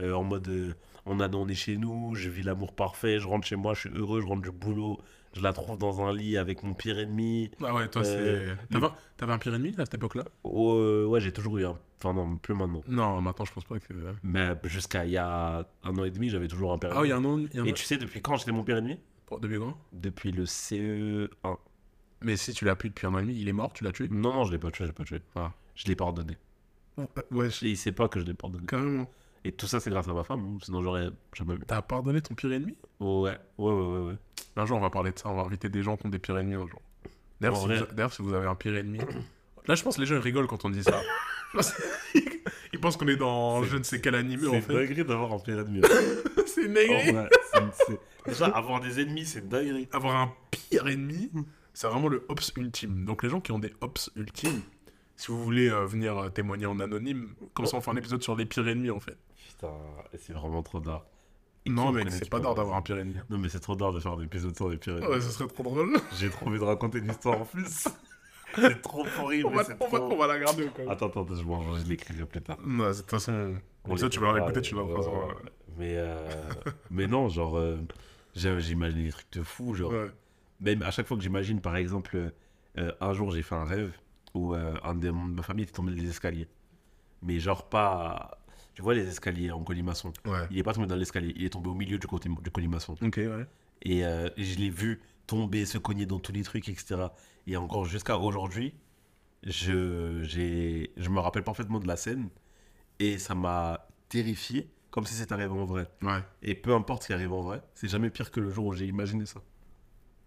Euh, en mode, euh, on, a, on est chez nous, je vis l'amour parfait, je rentre chez moi, je suis heureux, je rentre du boulot, je la trouve dans un lit avec mon pire ennemi. Ah ouais, toi, Euh, c'est. T'avais un- T'avais un pire ennemi à cette époque-là? Euh, ouais, j'ai toujours eu un. Enfin, non, plus maintenant. Non, maintenant, je pense pas que. Mais jusqu'à il y a un an et demi, j'avais toujours un père Ah oui, il y a un an. y a un Et tu sais depuis quand j'étais mon pire ennemi? Depuis quand? Depuis le CE1. Mais si tu l'as plus depuis un an et demi, il est mort, tu l'as tué? Non, non, je l'ai pas tué, je l'ai pas tué. Ah. Je l'ai pardonné. Ouais, Et il sait pas que je l'ai pardonné. carrément. Et tout ça, c'est grâce à ma femme, hein, sinon j'aurais jamais vu. T'as pardonné ton pire ennemi? Ouais, ouais, ouais, ouais. ouais. Un jour, on va parler de ça, on va inviter des gens qui ont des pires ennemis un jour. D'ailleurs, si, vrai- vous- d'ailleurs, si vous avez un pire ennemi. Là, je pense que les gens ils rigolent quand on dit ça. ils pensent qu'on est dans C'est- je ne sais quel animé en C'est fait. dingue d'avoir un pire ennemi. c'est c'est- c'est- Déjà, avoir des ennemis, c'est dingue. Avoir un pire ennemi, c'est vraiment le ops ultime. Donc, les gens qui ont des ops ultimes, si vous voulez euh, venir euh, témoigner en anonyme, comme ça on fait un épisode sur les pires ennemis en fait. Putain, c'est vraiment trop d'art. Non, me mec, c'est pas d'art avoir d'avoir un ennemi. Non, mais c'est trop d'art de faire un épisode sur les ennemis. Ouais, ce serait trop drôle. J'ai trop envie de raconter une histoire en plus. c'est trop horrible. On va, on va- on va la garder quand même. Attends, attends, je, m'en- je l'écrirai plus tard. Non, de toute façon, On ça, tu vas l'écoutera, l'écouter, tu vas voir. Mais, euh, mais non, genre, euh, j'imagine des trucs de fou. Genre, Ouais. même à chaque fois que j'imagine, par exemple, euh, un jour j'ai fait un rêve où un des membres de ma famille était tombé des escaliers. Mais genre pas. Tu vois les escaliers en colimaçon. Ouais. Il est pas tombé dans l'escalier, il est tombé au milieu du, côté, du colimaçon. Ok, ouais. Et euh, je l'ai vu tomber, se cogner dans tous les trucs, etc. Et encore jusqu'à aujourd'hui, je, j'ai, je me rappelle parfaitement de la scène. Et ça m'a terrifié, comme si c'était arrivé en vrai. Ouais. Et peu importe ce qui arrive en vrai, c'est jamais pire que le jour où j'ai imaginé ça.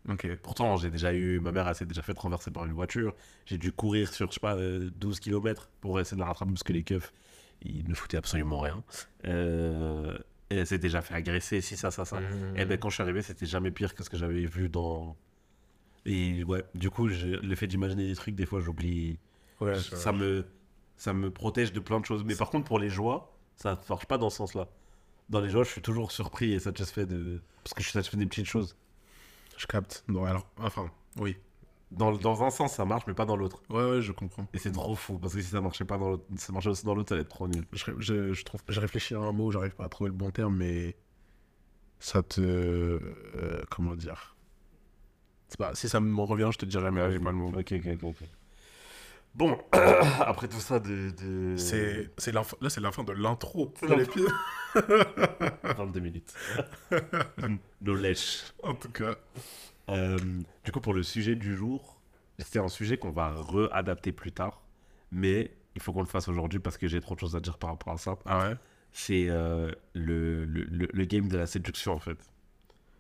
Ok. Pourtant, j'ai déjà eu. Ma mère, elle s'est déjà fait renverser par une voiture. J'ai dû courir sur, je sais pas, euh, 12 km pour essayer de la rattraper parce que les keufs, ils ne foutaient absolument rien. Euh, et elle s'est déjà fait agresser, si ça, ça, ça. Et ben, quand je suis arrivé, c'était jamais pire que ce que j'avais vu dans. Et ouais, du coup, le fait d'imaginer des trucs, des fois, j'oublie. Ouais, Ça me, ça me protège de plein de choses. Mais par contre, pour les joies, ça ne marche pas dans ce sens-là. Dans les joies, je suis toujours surpris et satisfait de. Parce que je suis satisfait des petites choses. Je capte. Non, alors, enfin, oui. Dans, dans un sens, ça marche, mais pas dans l'autre. Ouais, ouais, je comprends. Et c'est trop fou, parce que si ça marchait pas dans l'autre, ça marchait aussi dans l'autre, ça allait être trop nul. Je, je, je trouve, j'ai réfléchi à un mot, j'arrive pas à trouver le bon terme, mais ça te, euh, comment dire? C'est pas, si ça me revient, je te dirai, mais j'ai pas le mot. Ok, ok, ok. Bon, après tout ça de. de... C'est, c'est là c'est la fin de l'intro. De la l'épisode. 22 minutes. Nos lèches. En tout cas, Euh, du coup, pour le sujet du jour, c'est un sujet qu'on va réadapter plus tard, mais il faut qu'on le fasse aujourd'hui parce que j'ai trop de choses à dire par rapport à ça. ah ouais, C'est euh, le, le, le, le game de la séduction, en fait.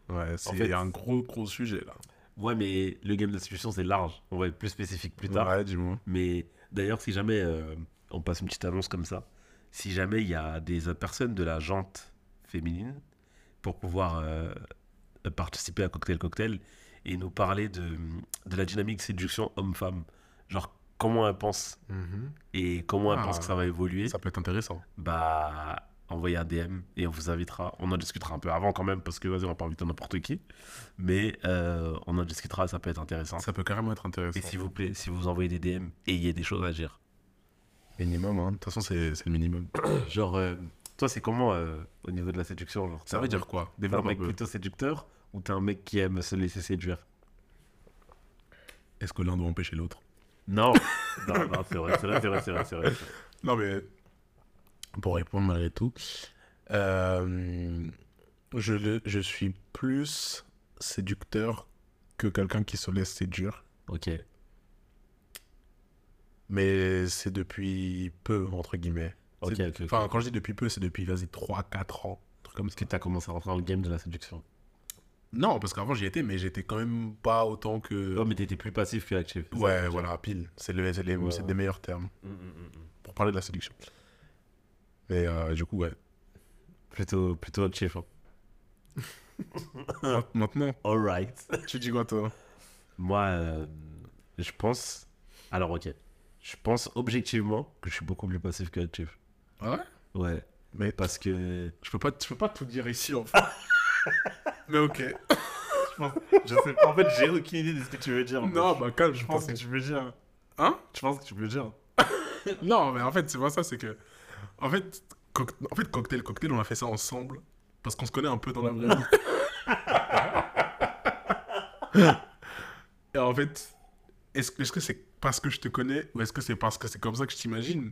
ouais, c'est fait- un gros gros sujet là. Ouais, mais le game de la séduction, c'est large. On va être plus spécifique plus tard. Ouais, dis-moi. Mais d'ailleurs, si jamais euh, on passe une petite annonce comme ça, si jamais il y a des personnes de la jante féminine pour pouvoir participer à Cocktail Cocktail et nous parler de, de la dynamique séduction homme-femme, genre comment elles pensent et comment elles Ah. pensent que ça va évoluer, Ça peut être intéressant. bah envoyez un DM et on vous invitera. On en discutera un peu avant quand même parce que vas-y, on va pas inviter n'importe qui, mais euh, on en discutera, ça peut être intéressant. Ça peut carrément être intéressant. Et s'il vous plaît, si vous envoyez des DM, ayez des choses à dire. Minimum, hein. De toute façon, c'est c'est le minimum. Genre, euh, toi, c'est comment euh, au niveau de la séduction genre, Ça veut dire quoi? Développe un mec plutôt séducteur ou t'es un mec qui aime se laisser séduire Est-ce que l'un doit empêcher l'autre? Non, non, non, c'est vrai, c'est vrai, c'est vrai, c'est vrai, c'est vrai. Non, mais pour répondre malgré tout, euh, je, je suis plus séducteur que quelqu'un qui se laisse séduire. Ok, Mais c'est depuis peu, entre guillemets. ok, ok. Enfin, quand je dis depuis peu, c'est depuis, vas-y, 3-4 ans. un truc comme ça. Que t'as commencé à rentrer dans le game de la séduction Non, parce qu'avant j'y étais, mais j'étais quand même pas autant que. Oh, mais t'étais plus passif que actif. ça ouais, voilà, pile. C'est le- c'est les- Ouais, des meilleurs termes Mm, mm, mm, pour parler de la séduction. Mais euh, du coup, ouais. Plutôt, plutôt chief. Hein. Ma- Maintenant, Alright. tu dis quoi toi? Moi, euh, je pense. Alors, ok. Je pense objectivement que je suis beaucoup plus passif que actif. Ah ouais? Ouais. Mais Parce que. je peux pas, je peux pas tout dire ici en fait. mais ok. Je sais pas. En fait, j'ai aucune idée de ce que tu veux dire. Non, bah calme, je je pense. pense que tu veux dire. Hein? Je pense que tu veux dire. Non, mais en fait, c'est pas ça, c'est que. En fait, coc- en fait, cocktail, cocktail, on a fait ça ensemble parce qu'on se connaît un peu dans la vraie vie. Et en fait, est-ce que est-ce que c'est parce que je te connais ou est-ce que c'est parce que c'est comme ça que je t'imagine?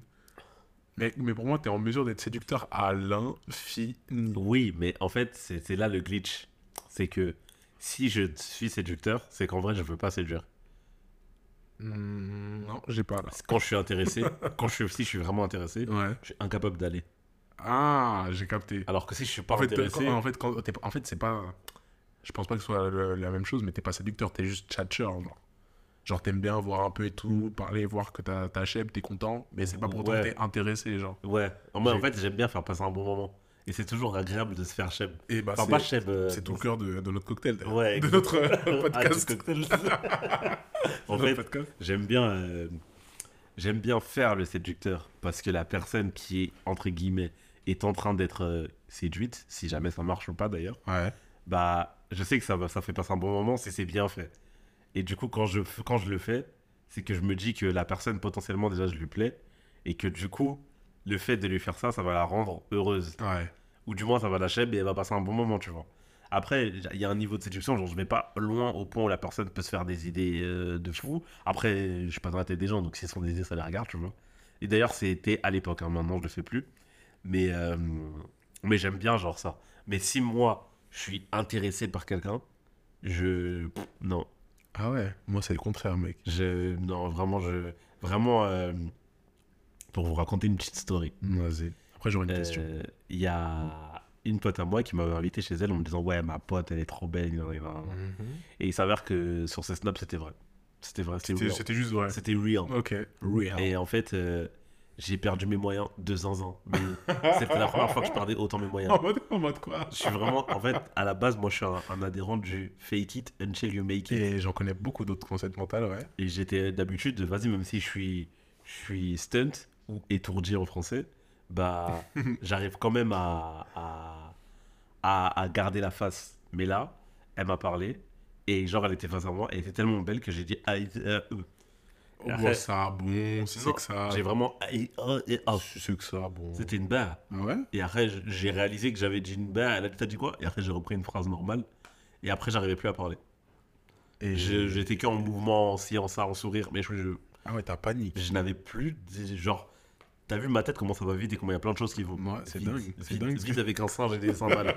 Mais, mais pour moi, t'es en mesure d'être séducteur à l'infini. Oui, mais en fait, c'est là le glitch. C'est que si je suis séducteur, c'est qu'en vrai, je veux pas séduire. Hmm, non, j'ai pas là. Quand je suis intéressé, quand je suis, si je suis vraiment intéressé, Ouais. je suis incapable d'aller. Ah, j'ai capté. Alors que si je suis pas En fait, intéressé, quand- en fait, quand en fait, c'est pas. Je pense pas que ce soit le- la même chose, mais t'es pas séducteur, t'es juste tchatcheur. Genre, genre t'aimes bien voir un peu et tout, parler, voir que t'as ta chèvre, t'es content, mais c'est pas pour Ouais. que t'es intéressé, genre. ouais. Moi, en fait, j'aime bien faire passer un bon moment. Et c'est toujours agréable de se faire cheb. Et bah, Enfin, pas cheb. euh, c'est tout le cœur de, de notre cocktail. Ouais, de exact. notre euh, Ah, podcast. cocktail. en fait, j'aime bien, euh, j'aime bien faire le séducteur parce que la personne qui est entre guillemets est en train d'être euh, séduite, si jamais ça marche ou pas d'ailleurs, Ouais. bah je sais que ça ça fait passer un bon moment si c'est bien fait. Et du coup, quand je quand je le fais, c'est que je me dis que la personne potentiellement déjà je lui plais et que du coup le fait de lui faire ça, ça va la rendre heureuse Ouais. ou du moins ça va chèvre et elle va passer un bon moment, tu vois. Après, il y a un niveau de séduction, genre je vais pas loin au point où la personne peut se faire des idées euh, de fou. Après, je suis pas dans la tête des gens, donc si ce sont des idées, ça les regarde, tu vois. Et d'ailleurs, c'était à l'époque, hein, maintenant je le fais plus. Mais, euh, mais j'aime bien genre ça. Mais si moi, je suis intéressé par quelqu'un, je... pff, Non. Ah ouais. Moi, c'est le contraire, mec. Je... Non, vraiment, je... Vraiment, euh, pour vous raconter une petite story. Vas-y. Après, j'aurais une question. Euh, Il y a une pote à moi qui m'avait invité chez elle en me disant Ouais, ma pote, elle est trop belle. nan. Et il s'avère que sur ses snaps, c'était vrai. C'était vrai, c'était C'était real. c'était juste vrai. C'était real. Ok. Real. Et en fait, euh, j'ai perdu mes moyens de zinzin. Mais c'était la première fois que je perdais autant mes moyens. En mode, en mode quoi Je suis vraiment, en fait, à la base, moi, je suis un, un adhérent du fake it until you make it. Et j'en connais beaucoup d'autres concepts mentaux, ouais. Et j'étais d'habitude, vas-y, même si je suis, je suis stunt ou étourdi en français, bah, j'arrive quand même à, à, à, à garder la face. Mais là, elle m'a parlé et genre, elle était face à moi et elle était tellement belle que j'ai dit aïe, euh, euh. Oh, bah, ça, bon, c'est que ça. J'ai vraiment c'est que ça, bon. C'était une barre. Ah ouais? Et après, j'ai réalisé que j'avais dit une barre. Elle a dit, quoi? Et après, j'ai repris une phrase normale. Et après, j'arrivais plus à parler. Et J'étais qu'en mouvement, en si, en ça, en sourire. Mais je, je, Ah ouais, t'as panique. je n'avais plus genre t'as vu ma tête comment ça va vite et comment il y a plein de choses qui vont Ouais, c'est dingue, c'est dingue. vite avec un singe et des cymbales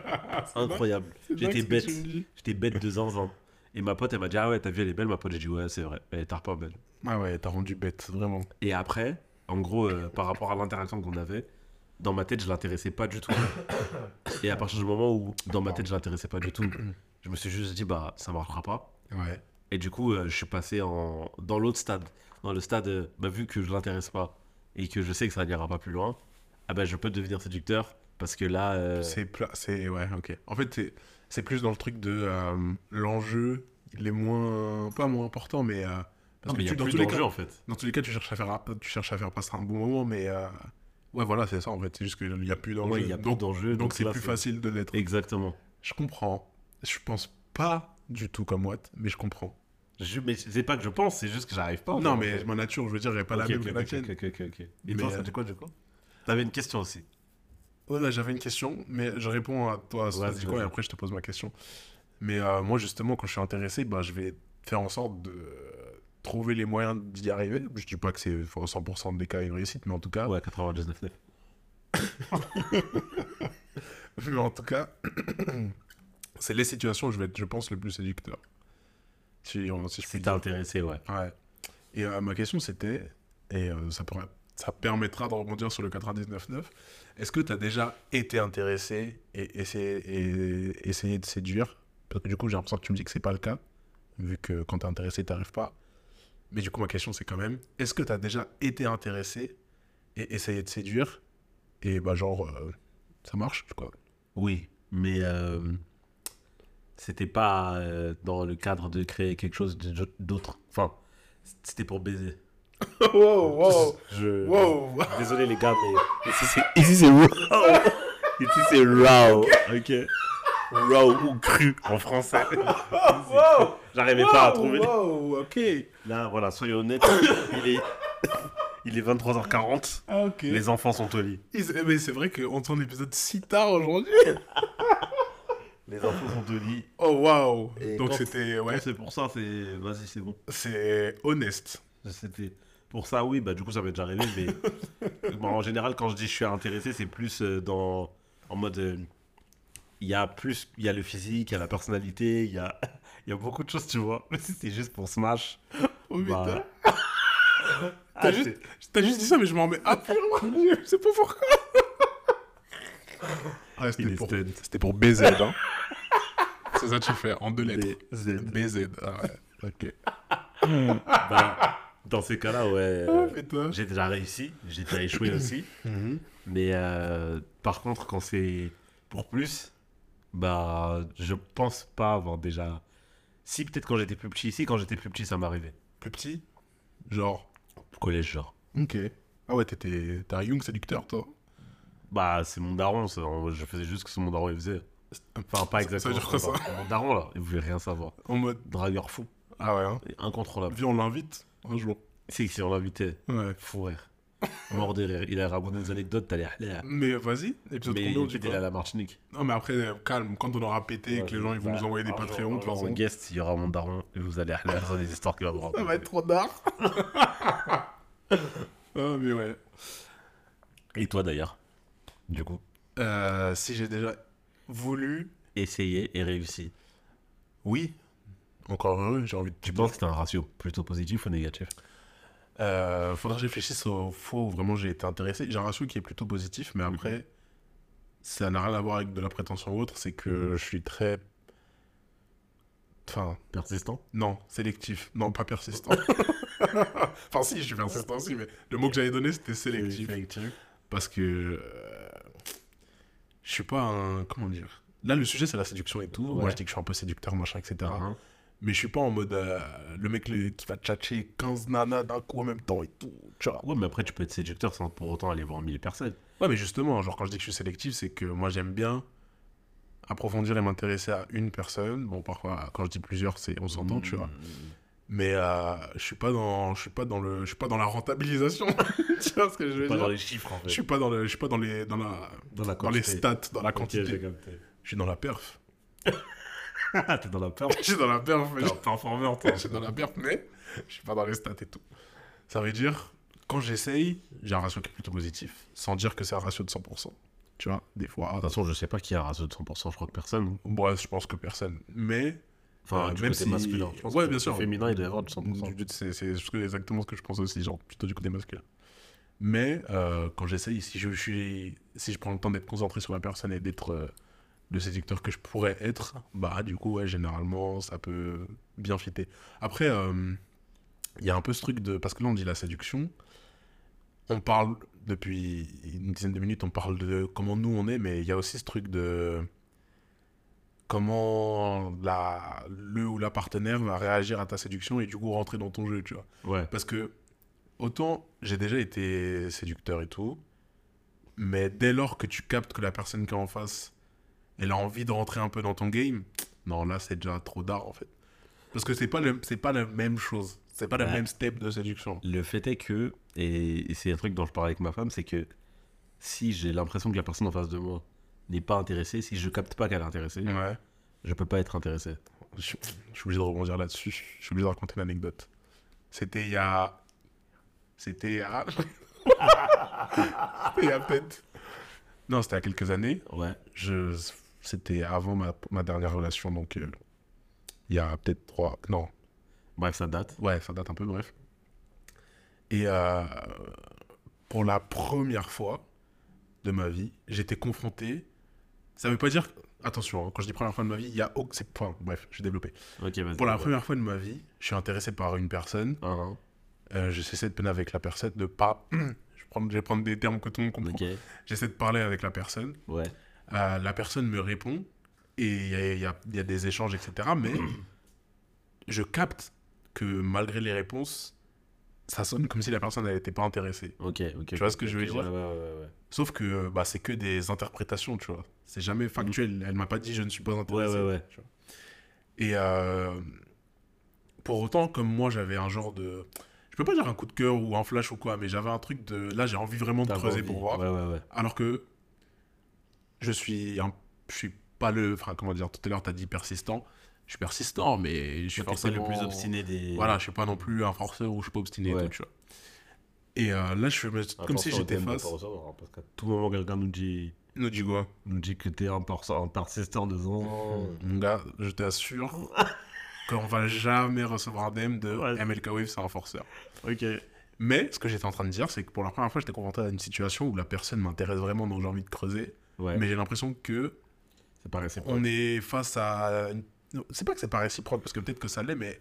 incroyable j'étais bête j'étais bête de zinzin et ma pote elle m'a dit ah ouais t'as vu elle est belle ma pote j'ai dit ouais c'est vrai elle est tard pas belle Ah ouais, t'as rendu bête, vraiment. et après en gros euh, par rapport à l'interaction qu'on avait dans ma tête je l'intéressais pas du tout et à partir du moment où dans ma tête je l'intéressais pas du tout je me suis juste dit bah ça marchera pas Ouais. Et du coup, euh, je suis passé en... dans l'autre stade. Dans le stade, euh, bah, vu que je l'intéresse pas et que je sais que ça n'ira pas plus loin, ah ben je peux devenir séducteur parce que là. euh, C'est pla- c'est ouais, ok. En fait, c'est- c'est plus dans le truc de l'enjeu, il est moins pas moins important, mais parce non, que mais il y a tu- dans plus tous les d'enjeu cas, en fait. dans tous les cas, tu cherches à faire tu cherches à faire passer un bon moment, mais euh, ouais, voilà, c'est ça en fait. C'est juste qu'il y a plus d'enjeu. Ouais, il y a plus donc donc c'est plus facile de l'être. Exactement. Je comprends. Je pense pas du tout comme Watt, mais je comprends. Je... Mais c'est pas que je pense, c'est juste que j'arrive pas. non, mais ma nature, je veux dire, est pas la même ok, que la ok, tienne. ok, ok, ok. Et Mais, toi, euh, ça dit quoi, du coup? T'avais une question aussi. Ouais, là, j'avais une question, mais je réponds à toi, ça dit quoi, et après je te pose ma question. Mais euh, moi, justement, quand je suis intéressé, bah, je vais faire en sorte de euh, trouver les moyens d'y arriver. Je dis pas que c'est faut 100% des cas une réussite, mais en tout cas, Ouais, 99,9. mais en tout cas, c'est les situations où je vais être, je pense, le plus séducteur. Si, on- si je Si t'es intéressé, ouais. Ouais. Et euh, ma question c'était, et euh, ça, pourra- ça permettra de rebondir sur le 99.9, est-ce que tu as déjà été intéressé et essayé, et essayé de séduire? Parce que du coup j'ai l'impression que tu me dis que c'est pas le cas, vu que quand tu es intéressé, tu pas. Mais du coup ma question c'est quand même, est-ce que tu as déjà été intéressé et essayé de séduire Et bah genre, euh, ça marche quoi. Oui, mais euh, c'était pas euh, dans le cadre de créer quelque chose d'autre. Enfin, c'était pour baiser. wow, wow, Je... wow Désolé les gars, mais ici c'est ici c'est raw. ici c'est raw, ok? Raw ou cru en français. J'arrivais pas à trouver. Wow, ok. Là, voilà, soyons honnêtes, il est il est 23h40. Ah, ok. Les enfants sont au lit. Ils- Mais c'est vrai qu'on tourne l'épisode si tard aujourd'hui. Les enfants sont au lit. Oh waouh. Donc c'était ouais, c'est pour ça, c'est vas-y, c'est bon. c'est honnête. C'était pour ça, oui, bah du coup ça m'est déjà arrivé, mais bon, en général quand je dis je suis intéressé, c'est plus euh, dans en mode euh, il y a plus il y a le physique, il y a la personnalité, il y a il y a beaucoup de choses, tu vois. Mais si c'est juste pour smash, Oh bah putain. ah, T'as juste, t'as juste dit ça, mais je m'en remets. Ah putain, je sais pas pourquoi. Ah, c'était pour, stun. c'était pour BZ, hein. C'est ça que tu fais en deux lettres. c'est- BZ. Ah ouais. Ok. bah, dans ces cas-là, ouais, Ah, euh, j'ai déjà réussi, j'ai déjà échoué aussi, mais euh, par contre quand c'est pour plus, bah je pense pas avoir déjà. Si peut-être quand j'étais plus petit, si quand j'étais plus petit ça m'arrivait. Plus petit? Genre? Collège genre. Ok. Ah ouais, t'étais, t'es un young séducteur, toi? Bah, c'est mon daron, ça. Je faisais juste ce que mon daron il faisait. Enfin, pas Ça- ça exactement. veut dire quoi, mon daron- là, il voulait rien savoir. En mode. Dragueur fou. Ah ouais, hein? Incontrôlable. Viens, on l'invite un jour. Si, si on l'invitait, Ouais. fou rire. Mort de rire. Il a raconté des anecdotes, t'allais là. Mais vas-y, épisode Mais combien quoi à la Martinique. Non, mais après, euh, calme, quand on aura pété et que les gens ils vont Bah, nous envoyer des Patreons, de toute façon. guest, il y aura mon daron, et vous allez aller dans des histoires qu'il va vous Ça raconter. va être trop tard. ah, mais ouais. Et toi d'ailleurs Du coup? Euh, si j'ai déjà voulu. Essayé et réussi. Oui. Encore heureux, j'ai envie de. Tu penses que t'as un ratio plutôt positif ou négatif? Euh, faudra que je réfléchisse aux fois où vraiment j'ai été intéressé. J'ai un ratio qui est plutôt positif, mais après, ça n'a rien à voir avec de la prétention ou autre. C'est que je suis très. Enfin, Persistant? Non, sélectif. Non, pas persistant. enfin, si, je suis persistant aussi, mais le mot que j'avais donné c'était sélectif. Parce que. euh, je suis pas un. Comment dire? Là, le sujet, c'est la séduction et tout. Moi, je dis que je suis un peu séducteur, machin, etc. Mais je suis pas en mode. euh, le mec le- qui va tchatcher 15 nanas d'un coup en même temps et tout. Tu vois Ouais, mais après, tu peux être séducteur sans pour autant aller voir 1000 personnes. Ouais, mais justement, genre quand je dis que je suis sélectif, c'est que moi j'aime bien approfondir et m'intéresser à une personne. Bon, parfois, quand je dis plusieurs, c'est on s'entend, tu vois. Mais euh, je suis pas dans, je suis pas dans le, je suis pas dans la rentabilisation. tu vois ce que je veux Pas dire? dans les chiffres, en fait. Je suis pas dans le, je suis pas dans les, dans la, dans la dans les stats, dans la quantité. je suis dans la perf. Ah, t'es dans la peur. je suis dans la perf. mais T'es un peu informeur, toi. je suis dans la perf, mais je suis pas dans les stats et tout. Ça veut dire, quand j'essaye, j'ai un ratio qui est plutôt positif, sans dire que c'est un ratio de 100%. Tu vois, des fois, De toute façon, je sais pas qui a un ratio de 100%, je crois que personne. Bref, je pense que personne. Mais Enfin, Euh, du même côté si- masculin. Je pense Ouais, que bien sûr. féminin, il doit y avoir du 100%. du- du- c'est exactement ce que je pense aussi, genre plutôt du côté masculin. Mais euh, quand j'essaye, si je suis, si je prends le temps d'être concentré sur la personne et d'être, euh, le séducteur que je pourrais être, bah du coup, ouais, généralement, ça peut bien fitter. Après, euh, il y a un peu ce truc de... Parce que là, on dit la séduction. On parle, depuis une dizaine de minutes, on parle de comment nous on est, mais il y a aussi ce truc de comment la, le ou la partenaire va réagir à ta séduction et du coup rentrer dans ton jeu, tu vois. Ouais. Parce que autant j'ai déjà été séducteur et tout, mais dès lors que tu captes que la personne qui est en face, elle a envie de rentrer un peu dans ton game, non, là c'est déjà trop d'art en fait. Parce que c'est pas, le, pas la même chose, c'est pas le Ouais. même step de séduction. Le fait est que, et c'est un truc dont je parlais avec ma femme, c'est que si j'ai l'impression que la personne en face de moi n'est pas intéressée, si je capte pas qu'elle est intéressée, Ouais. je peux pas être intéressé. Je, suis- je suis obligé de rebondir là-dessus. Je suis obligé de raconter une anecdote. C'était il y a. C'était il y a. C'était il y a peut-être. Non, c'était il y a quelques années. Ouais. Je... C'était avant ma, ma dernière relation, donc euh, il y a peut-être trois. Non, Bref, ça date. ouais, ça date un peu, bref. Et euh, pour la première fois de ma vie, j'étais confronté. Ça veut pas dire. Attention, hein, quand je dis première fois de ma vie, il y a. c'est- Enfin, bref, je vais développer. Pour la Ouais. première fois de ma vie, je suis intéressé par une personne. Hein, Euh, J'essaie de peine avec la personne, de pas. je, vais prendre, je des termes que tout le monde comprend. J'essaie de parler avec la personne. Ouais. Euh, la personne me répond et il y a, il y a- il y a des échanges, etc. Mais je capte que malgré les réponses, ça sonne comme si la personne n'était pas intéressée. Ok, ok. Tu vois ce que je veux dire? Ouais, ouais, ouais. ouais. Sauf que euh, bah, c'est que des interprétations, tu vois. C'est jamais factuel. Elle m'a pas dit je ne suis pas intéressé. Ouais, ouais, ouais. tu vois. Et euh, pour autant, comme moi, j'avais un genre de. Je peux pas dire un coup de cœur ou un flash ou quoi, mais j'avais un truc de. Là, j'ai envie vraiment de creuser envie. pour voir. Ouais, ouais, ouais. Alors que je suis, un... je suis pas le. Enfin, comment dire, tout à l'heure, t'as dit persistant. Je suis persistant, mais je suis forcément le plus obstiné des. Voilà, je suis pas non plus un forceur ou je suis pas obstiné et Ouais. tout, tu vois. Et euh, là, je. Attention comme si j'étais face. pas recevoir, Parce qu'à tout moment, quelqu'un nous dit, Nous dis quoi? nous dit que t'es un, un persistant de ans. Mon gars, je t'assure qu'on va jamais recevoir un DM de Ouais. MLK Wave, c'est un forceur. Ok. Mais ce que j'étais en train de dire, c'est que pour la première fois, j'étais confronté à une situation où la personne m'intéresse vraiment, donc j'ai envie de creuser. Ouais. Mais j'ai l'impression que c'est pas réciproque. on est face à. une- C'est pas que c'est pas réciproque, parce que peut-être que ça l'est, mais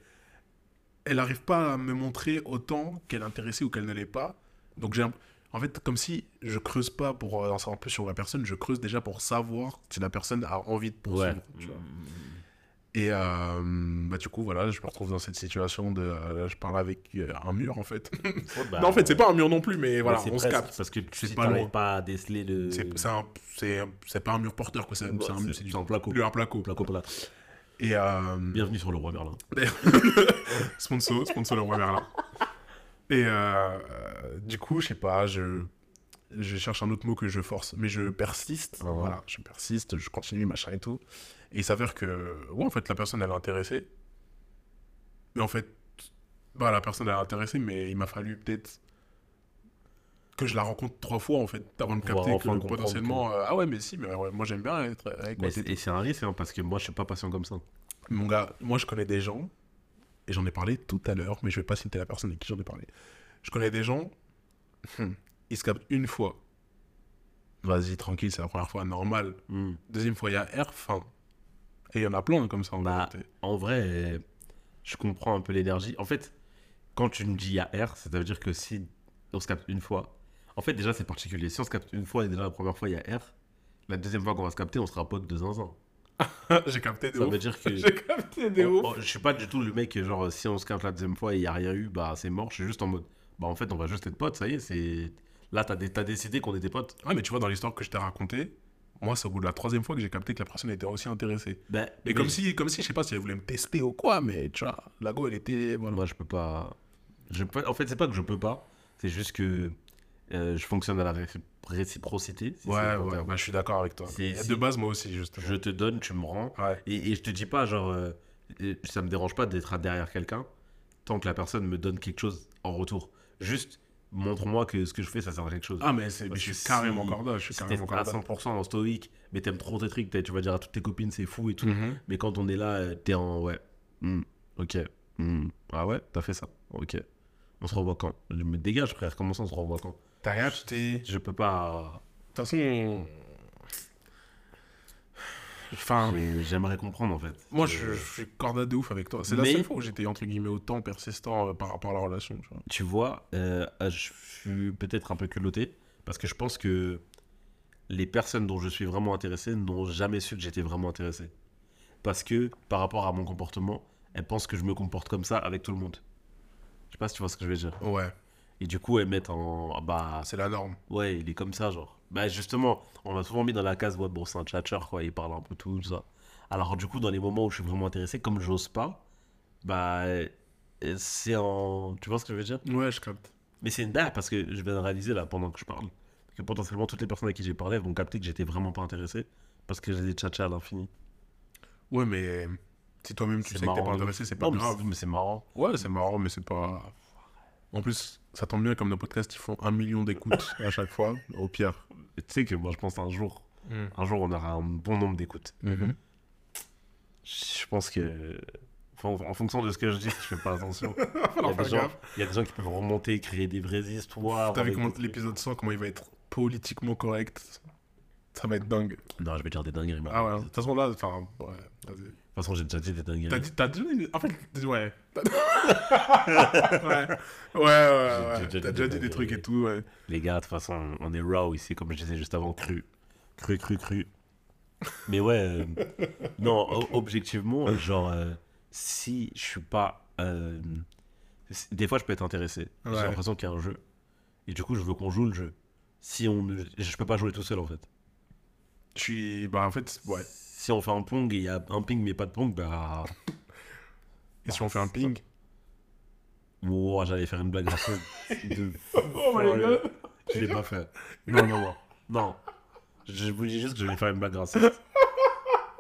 elle n'arrive pas à me montrer autant qu'elle est intéressée ou qu'elle ne l'est pas. Donc j'ai. En fait, comme si je creuse pas pour euh, en savoir plus sur la personne, je creuse déjà pour savoir si la personne a envie de poursuivre. Ouais. tu vois. Et euh, bah, du coup, voilà, je me retrouve dans cette situation de. euh, je parle avec euh, un mur, en fait. Bah, non, en fait, c'est pas un mur non plus, mais voilà, on se capte. Parce que C'est si pas pas à déceler le. C'est pas un mur porteur, quoi. C'est c'est un, c'est du- c'est un placo. un placo. Placo plat. Et euh, Bienvenue sur le roi Merlin. sponsor, sponsor le roi Merlin. Et du coup, je sais pas, je, je cherche un autre mot que je force, mais je persiste. Ah ouais. Voilà, je persiste, je continue, machin et tout. Et il s'avère que, ouais, en fait, la personne, elle est intéressée. Mais en fait, bah, la personne, elle est intéressée, mais il m'a fallu peut-être que je la rencontre trois fois, en fait, avant de capter enfin que potentiellement, euh, ah ouais, mais si, mais ouais, moi, j'aime bien être avec Mais moi. c'est- et c'est un risque, hein, parce que moi, je suis pas patient comme ça. Mon gars, moi je connais des gens, et j'en ai parlé tout à l'heure, mais je vais pas citer la personne avec qui j'en ai parlé. Je connais des gens, hmm, ils se captent une fois. Vas-y, tranquille, c'est la première fois, normal. Hmm. Deuxième fois, il y a R, fin. Et il y en a plein comme ça en Bah, vérité. En vrai, je comprends un peu l'énergie. En fait, quand tu me dis il y a R, ça veut dire que si on se capte une fois. En fait, déjà, c'est particulier. Si on se capte une fois et déjà la première fois, il y a R, la deuxième fois qu'on va se capter, on sera pote de zinzin. J'ai capté des Ça ouf. veut dire que. J'ai capté des Oh, ouf. oh, je suis pas du tout le mec, genre, si on se capte la deuxième fois et il y a rien eu, bah c'est mort. Je suis juste en mode, bah en fait, on va juste être potes, ça y est, c'est. Là, t'as dé- t'as décidé qu'on était potes. Ouais, mais tu vois, dans l'histoire que je t'ai racontée, moi, c'est au bout de la troisième fois que j'ai capté que la personne était aussi intéressée. Et mais comme si, comme si, je sais pas si elle voulait me tester ou quoi, mais tu vois, la go, elle était. Voilà. Moi, je peux pas. Je peux... En fait, c'est pas que je peux pas, c'est juste que euh, je fonctionne à la réci- réciprocité. si Ouais, ouais, bah, je suis d'accord avec toi. De base, moi aussi, justement. Je te donne, tu me rends. Ouais. Et, et je te dis pas, genre, euh, ça me dérange pas d'être derrière quelqu'un tant que la personne me donne quelque chose en retour. Juste, montre-moi que ce que je fais, ça sert à quelque chose. Ah, mais, c'est, mais je suis carrément si- corda. Je suis si t'es carrément à corda. 100% en stoïque, mais t'aimes trop tes trucs, tu vas dire à toutes tes copines, c'est fou et tout. Mhm. Mais quand on est là, t'es en ouais. Hmm, ok. Hmm. Ah ouais, t'as fait ça. Ok. On se revoit quand? Je me dégage, frère. Comment ça, on se revoit quand? T'as rien acheté. De Je peux pas. toute façon. Enfin, Mais j'aimerais comprendre en fait. moi, Euh, je, je suis corda de ouf avec toi. C'est la seule fois où j'étais, entre guillemets, autant persistant euh, par rapport à la relation. Tu vois. Tu vois, euh, ah, je suis peut-être un peu culotté parce que je pense que les personnes dont je suis vraiment intéressé n'ont jamais su que j'étais vraiment intéressé. Parce que par rapport à mon comportement, elles pensent que je me comporte comme ça avec tout le monde. Je sais pas si tu vois ce que je veux dire. Ouais, Et du coup, elles mettent en. ah Bah, c'est la norme. ouais, il est comme ça, genre. Bah, justement, on m'a souvent mis dans la case, ouais, bon, c'est un tchatcher, quoi, il parle un peu tout, tout ça. Alors, du coup, dans les moments où je suis vraiment intéressé, comme j'ose pas, bah, euh, c'est en. Tu vois ce que je veux dire? Ouais, je capte. mais c'est une dingue parce que je viens de réaliser là pendant que je parle que potentiellement toutes les personnes à qui j'ai parlé vont capter que j'étais vraiment pas intéressé parce que j'ai des tchatchas à l'infini. Ouais, mais si toi-même tu sais que t'es pas intéressé, c'est pas Non, grave. mais c'est marrant. Ouais, c'est marrant, mais c'est pas. En plus, ça tombe bien comme nos podcasts, ils font un million d'écoutes à chaque fois, au pire. Tu sais que moi je pense un jour, un jour on aura un bon nombre d'écoutes. Mhm. Je pense que. enfin, en, fonction de ce que je dis, si je fais pas attention. Il y, a des gens, gaffe. il y a des gens qui peuvent remonter, créer des vraies histoires. T'as vu comment des- l'épisode 100, comment il va être politiquement correct Ça va être dingue. Non, je vais dire des dingueries. Ah ouais, de toute façon là, enfin, ouais, vas-y. De toute façon, j'ai déjà dit des dingueries. T'as dit, t'as dit- en fait, ouais. Ouais, ouais, ouais, ouais. J'ai déjà T'as dit déjà dit des trucs et tout, ouais. Les gars, de toute façon, on est raw ici, comme je disais juste avant, cru. Cru, cru, cru. Mais ouais, euh, non, o- objectivement, genre, euh, si je suis pas. euh, des fois, je peux être intéressé. J'ai Ouais. l'impression qu'il y a un jeu. Et du coup, je veux qu'on joue le jeu. Si on ne- Je peux pas jouer tout seul, en fait. Je suis, bah en fait, ouais. Si on fait un pong et il y a un ping mais pas de pong, bah. Et si on fait un ping? Moi, j'allais faire une blague raciste. de Oh my god Je l'ai pas fait. Non, non, non. Non. Je vous dis juste que je vais faire une blague raciste.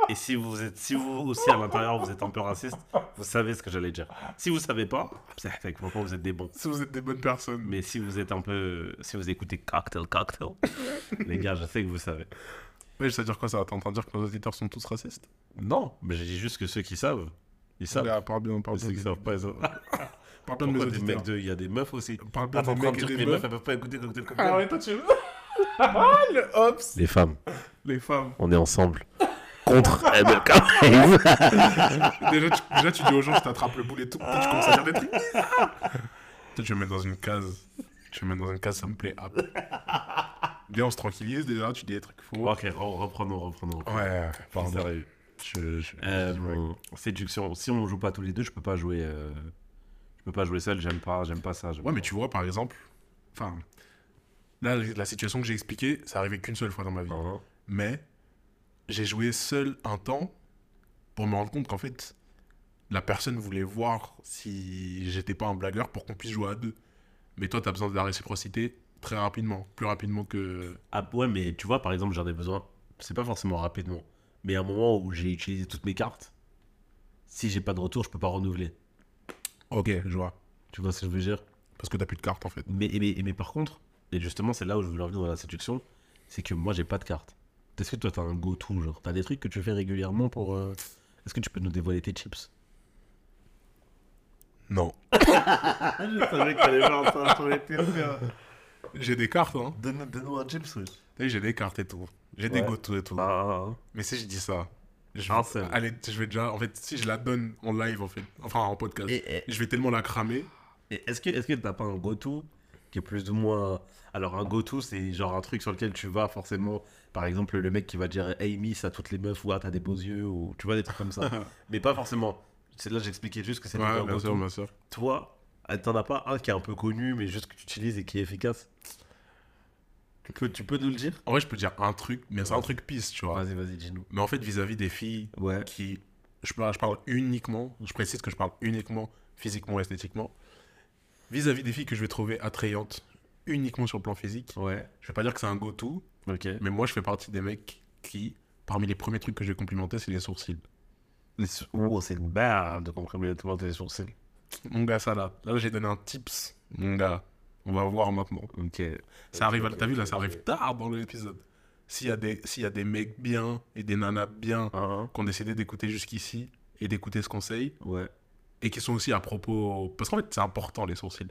Et si vous êtes, si vous aussi à l'intérieur vous êtes un peu raciste, vous savez ce que j'allais dire. Si vous savez pas, c'est franchement vous êtes des bons. Si vous êtes des bonnes personnes. Mais si vous êtes un peu, si vous écoutez cocktail cocktail, les gars, je sais que vous savez. Ouais, ça veut dire quoi ça T'es en train de dire que nos auditeurs sont tous racistes Non, mais j'ai dit juste que ceux qui savent, ils savent. Là, Parle bien, parle Et ceux bien. qui savent pas, ils savent. Parle bien de mes auditeurs. il y a des meufs aussi. Parle bien des mecs et des les meufs elles peuvent pas écouter cocktail cocktail. Ah ouais, toi tu veux Ah, le hops Les femmes, Les femmes. on est ensemble contre MLK. déjà, tu, déjà, tu dis aux gens, je t'attrape le boulet tout tu commences à dire des trucs. Toi, tu me mets dans une case. Tu me mets dans une case, ça me plaît. Bien, on se tranquillise déjà, tu dis des trucs faux. ok, re- reprenons, reprenons. Ouais, Pardon. Sérieux. Je, je- Euh, je- bon, séduction. Si on joue pas tous les deux, je peux pas jouer. euh, Je peux pas jouer seul. J'aime pas, j'aime pas ça. Ouais, mais tu vois, par exemple, enfin, là, la situation que j'ai expliquée, ça arrivait qu'une seule fois dans ma vie. Hein, Mais j'ai joué seul un temps pour me rendre compte qu'en fait, la personne voulait voir si j'étais pas un blagueur pour qu'on puisse jouer à deux. Mais toi, t'as besoin de la réciprocité très rapidement, plus rapidement que. Ah ouais, mais tu vois, par exemple, j'en ai besoin. C'est pas forcément rapidement, mais à un moment où j'ai utilisé toutes mes cartes, si j'ai pas de retour, je peux pas renouveler. Ok, je vois. Tu vois ce que je veux dire? Parce que t'as plus de cartes en fait. mais, mais, mais par contre, et justement, c'est là où je veux revenir dans la séduction, c'est que moi, j'ai pas de carte. Est-ce que toi, t'as un go-to, genre T'as des trucs que tu fais régulièrement pour. euh, Est-ce que tu peux nous dévoiler tes chips? Non. Je savais que t'allais faire ça, j'aurais été J'ai des cartes, hein. Donne-nous un chips, oui. T'as vu, j'ai des cartes et tout. J'ai des go-to et tout. Ah, Mais si je dis ça, je Un seul. allez, je vais déjà. En fait, si je la donne en live, en fait, enfin en podcast, Et, et- je vais tellement la cramer. est-ce que est-ce que t'as pas un go-to qui est plus ou moins. Alors, un go-to, c'est genre un truc sur lequel tu vas forcément. Par exemple, le mec qui va dire Hey Miss à toutes les meufs, ou ah, t'as des beaux yeux, ou tu vois, des trucs comme ça. Mais pas forcément. C'est là, j'expliquais juste que c'est Ouais, un go-to. Toi, t'en as pas un qui est un peu connu, mais juste que tu utilises et qui est efficace tu peux, tu peux nous le dire? En vrai, je peux dire un truc, mais c'est un truc pisse, tu vois. Vas-y, vas-y, dis-nous. Mais en fait, vis-à-vis des filles Ouais. qui. Je parle, je parle uniquement, je précise que je parle uniquement physiquement, esthétiquement. Vis-à-vis des filles que je vais trouver attrayantes uniquement sur le plan physique, Ouais. je vais pas dire que c'est un go-to, Ok. mais moi, je fais partie des mecs qui, parmi les premiers trucs que je vais complimenter, c'est les sourcils. Les Oh, c'est une barre de comprimer tout le monde tes sourcils. Mon gars, ça là. Là, j'ai donné un tips. Mon gars, on va voir maintenant. Ok. Ça arrive, à- ok, t'as vu là, ça arrive tard dans l'épisode. S'il y, a des- y a des mecs bien et des nanas bien Hein, qui ont décidé d'écouter jusqu'ici et d'écouter ce conseil, ouais. et qui sont aussi à propos. Parce qu'en fait, c'est important les sourcils.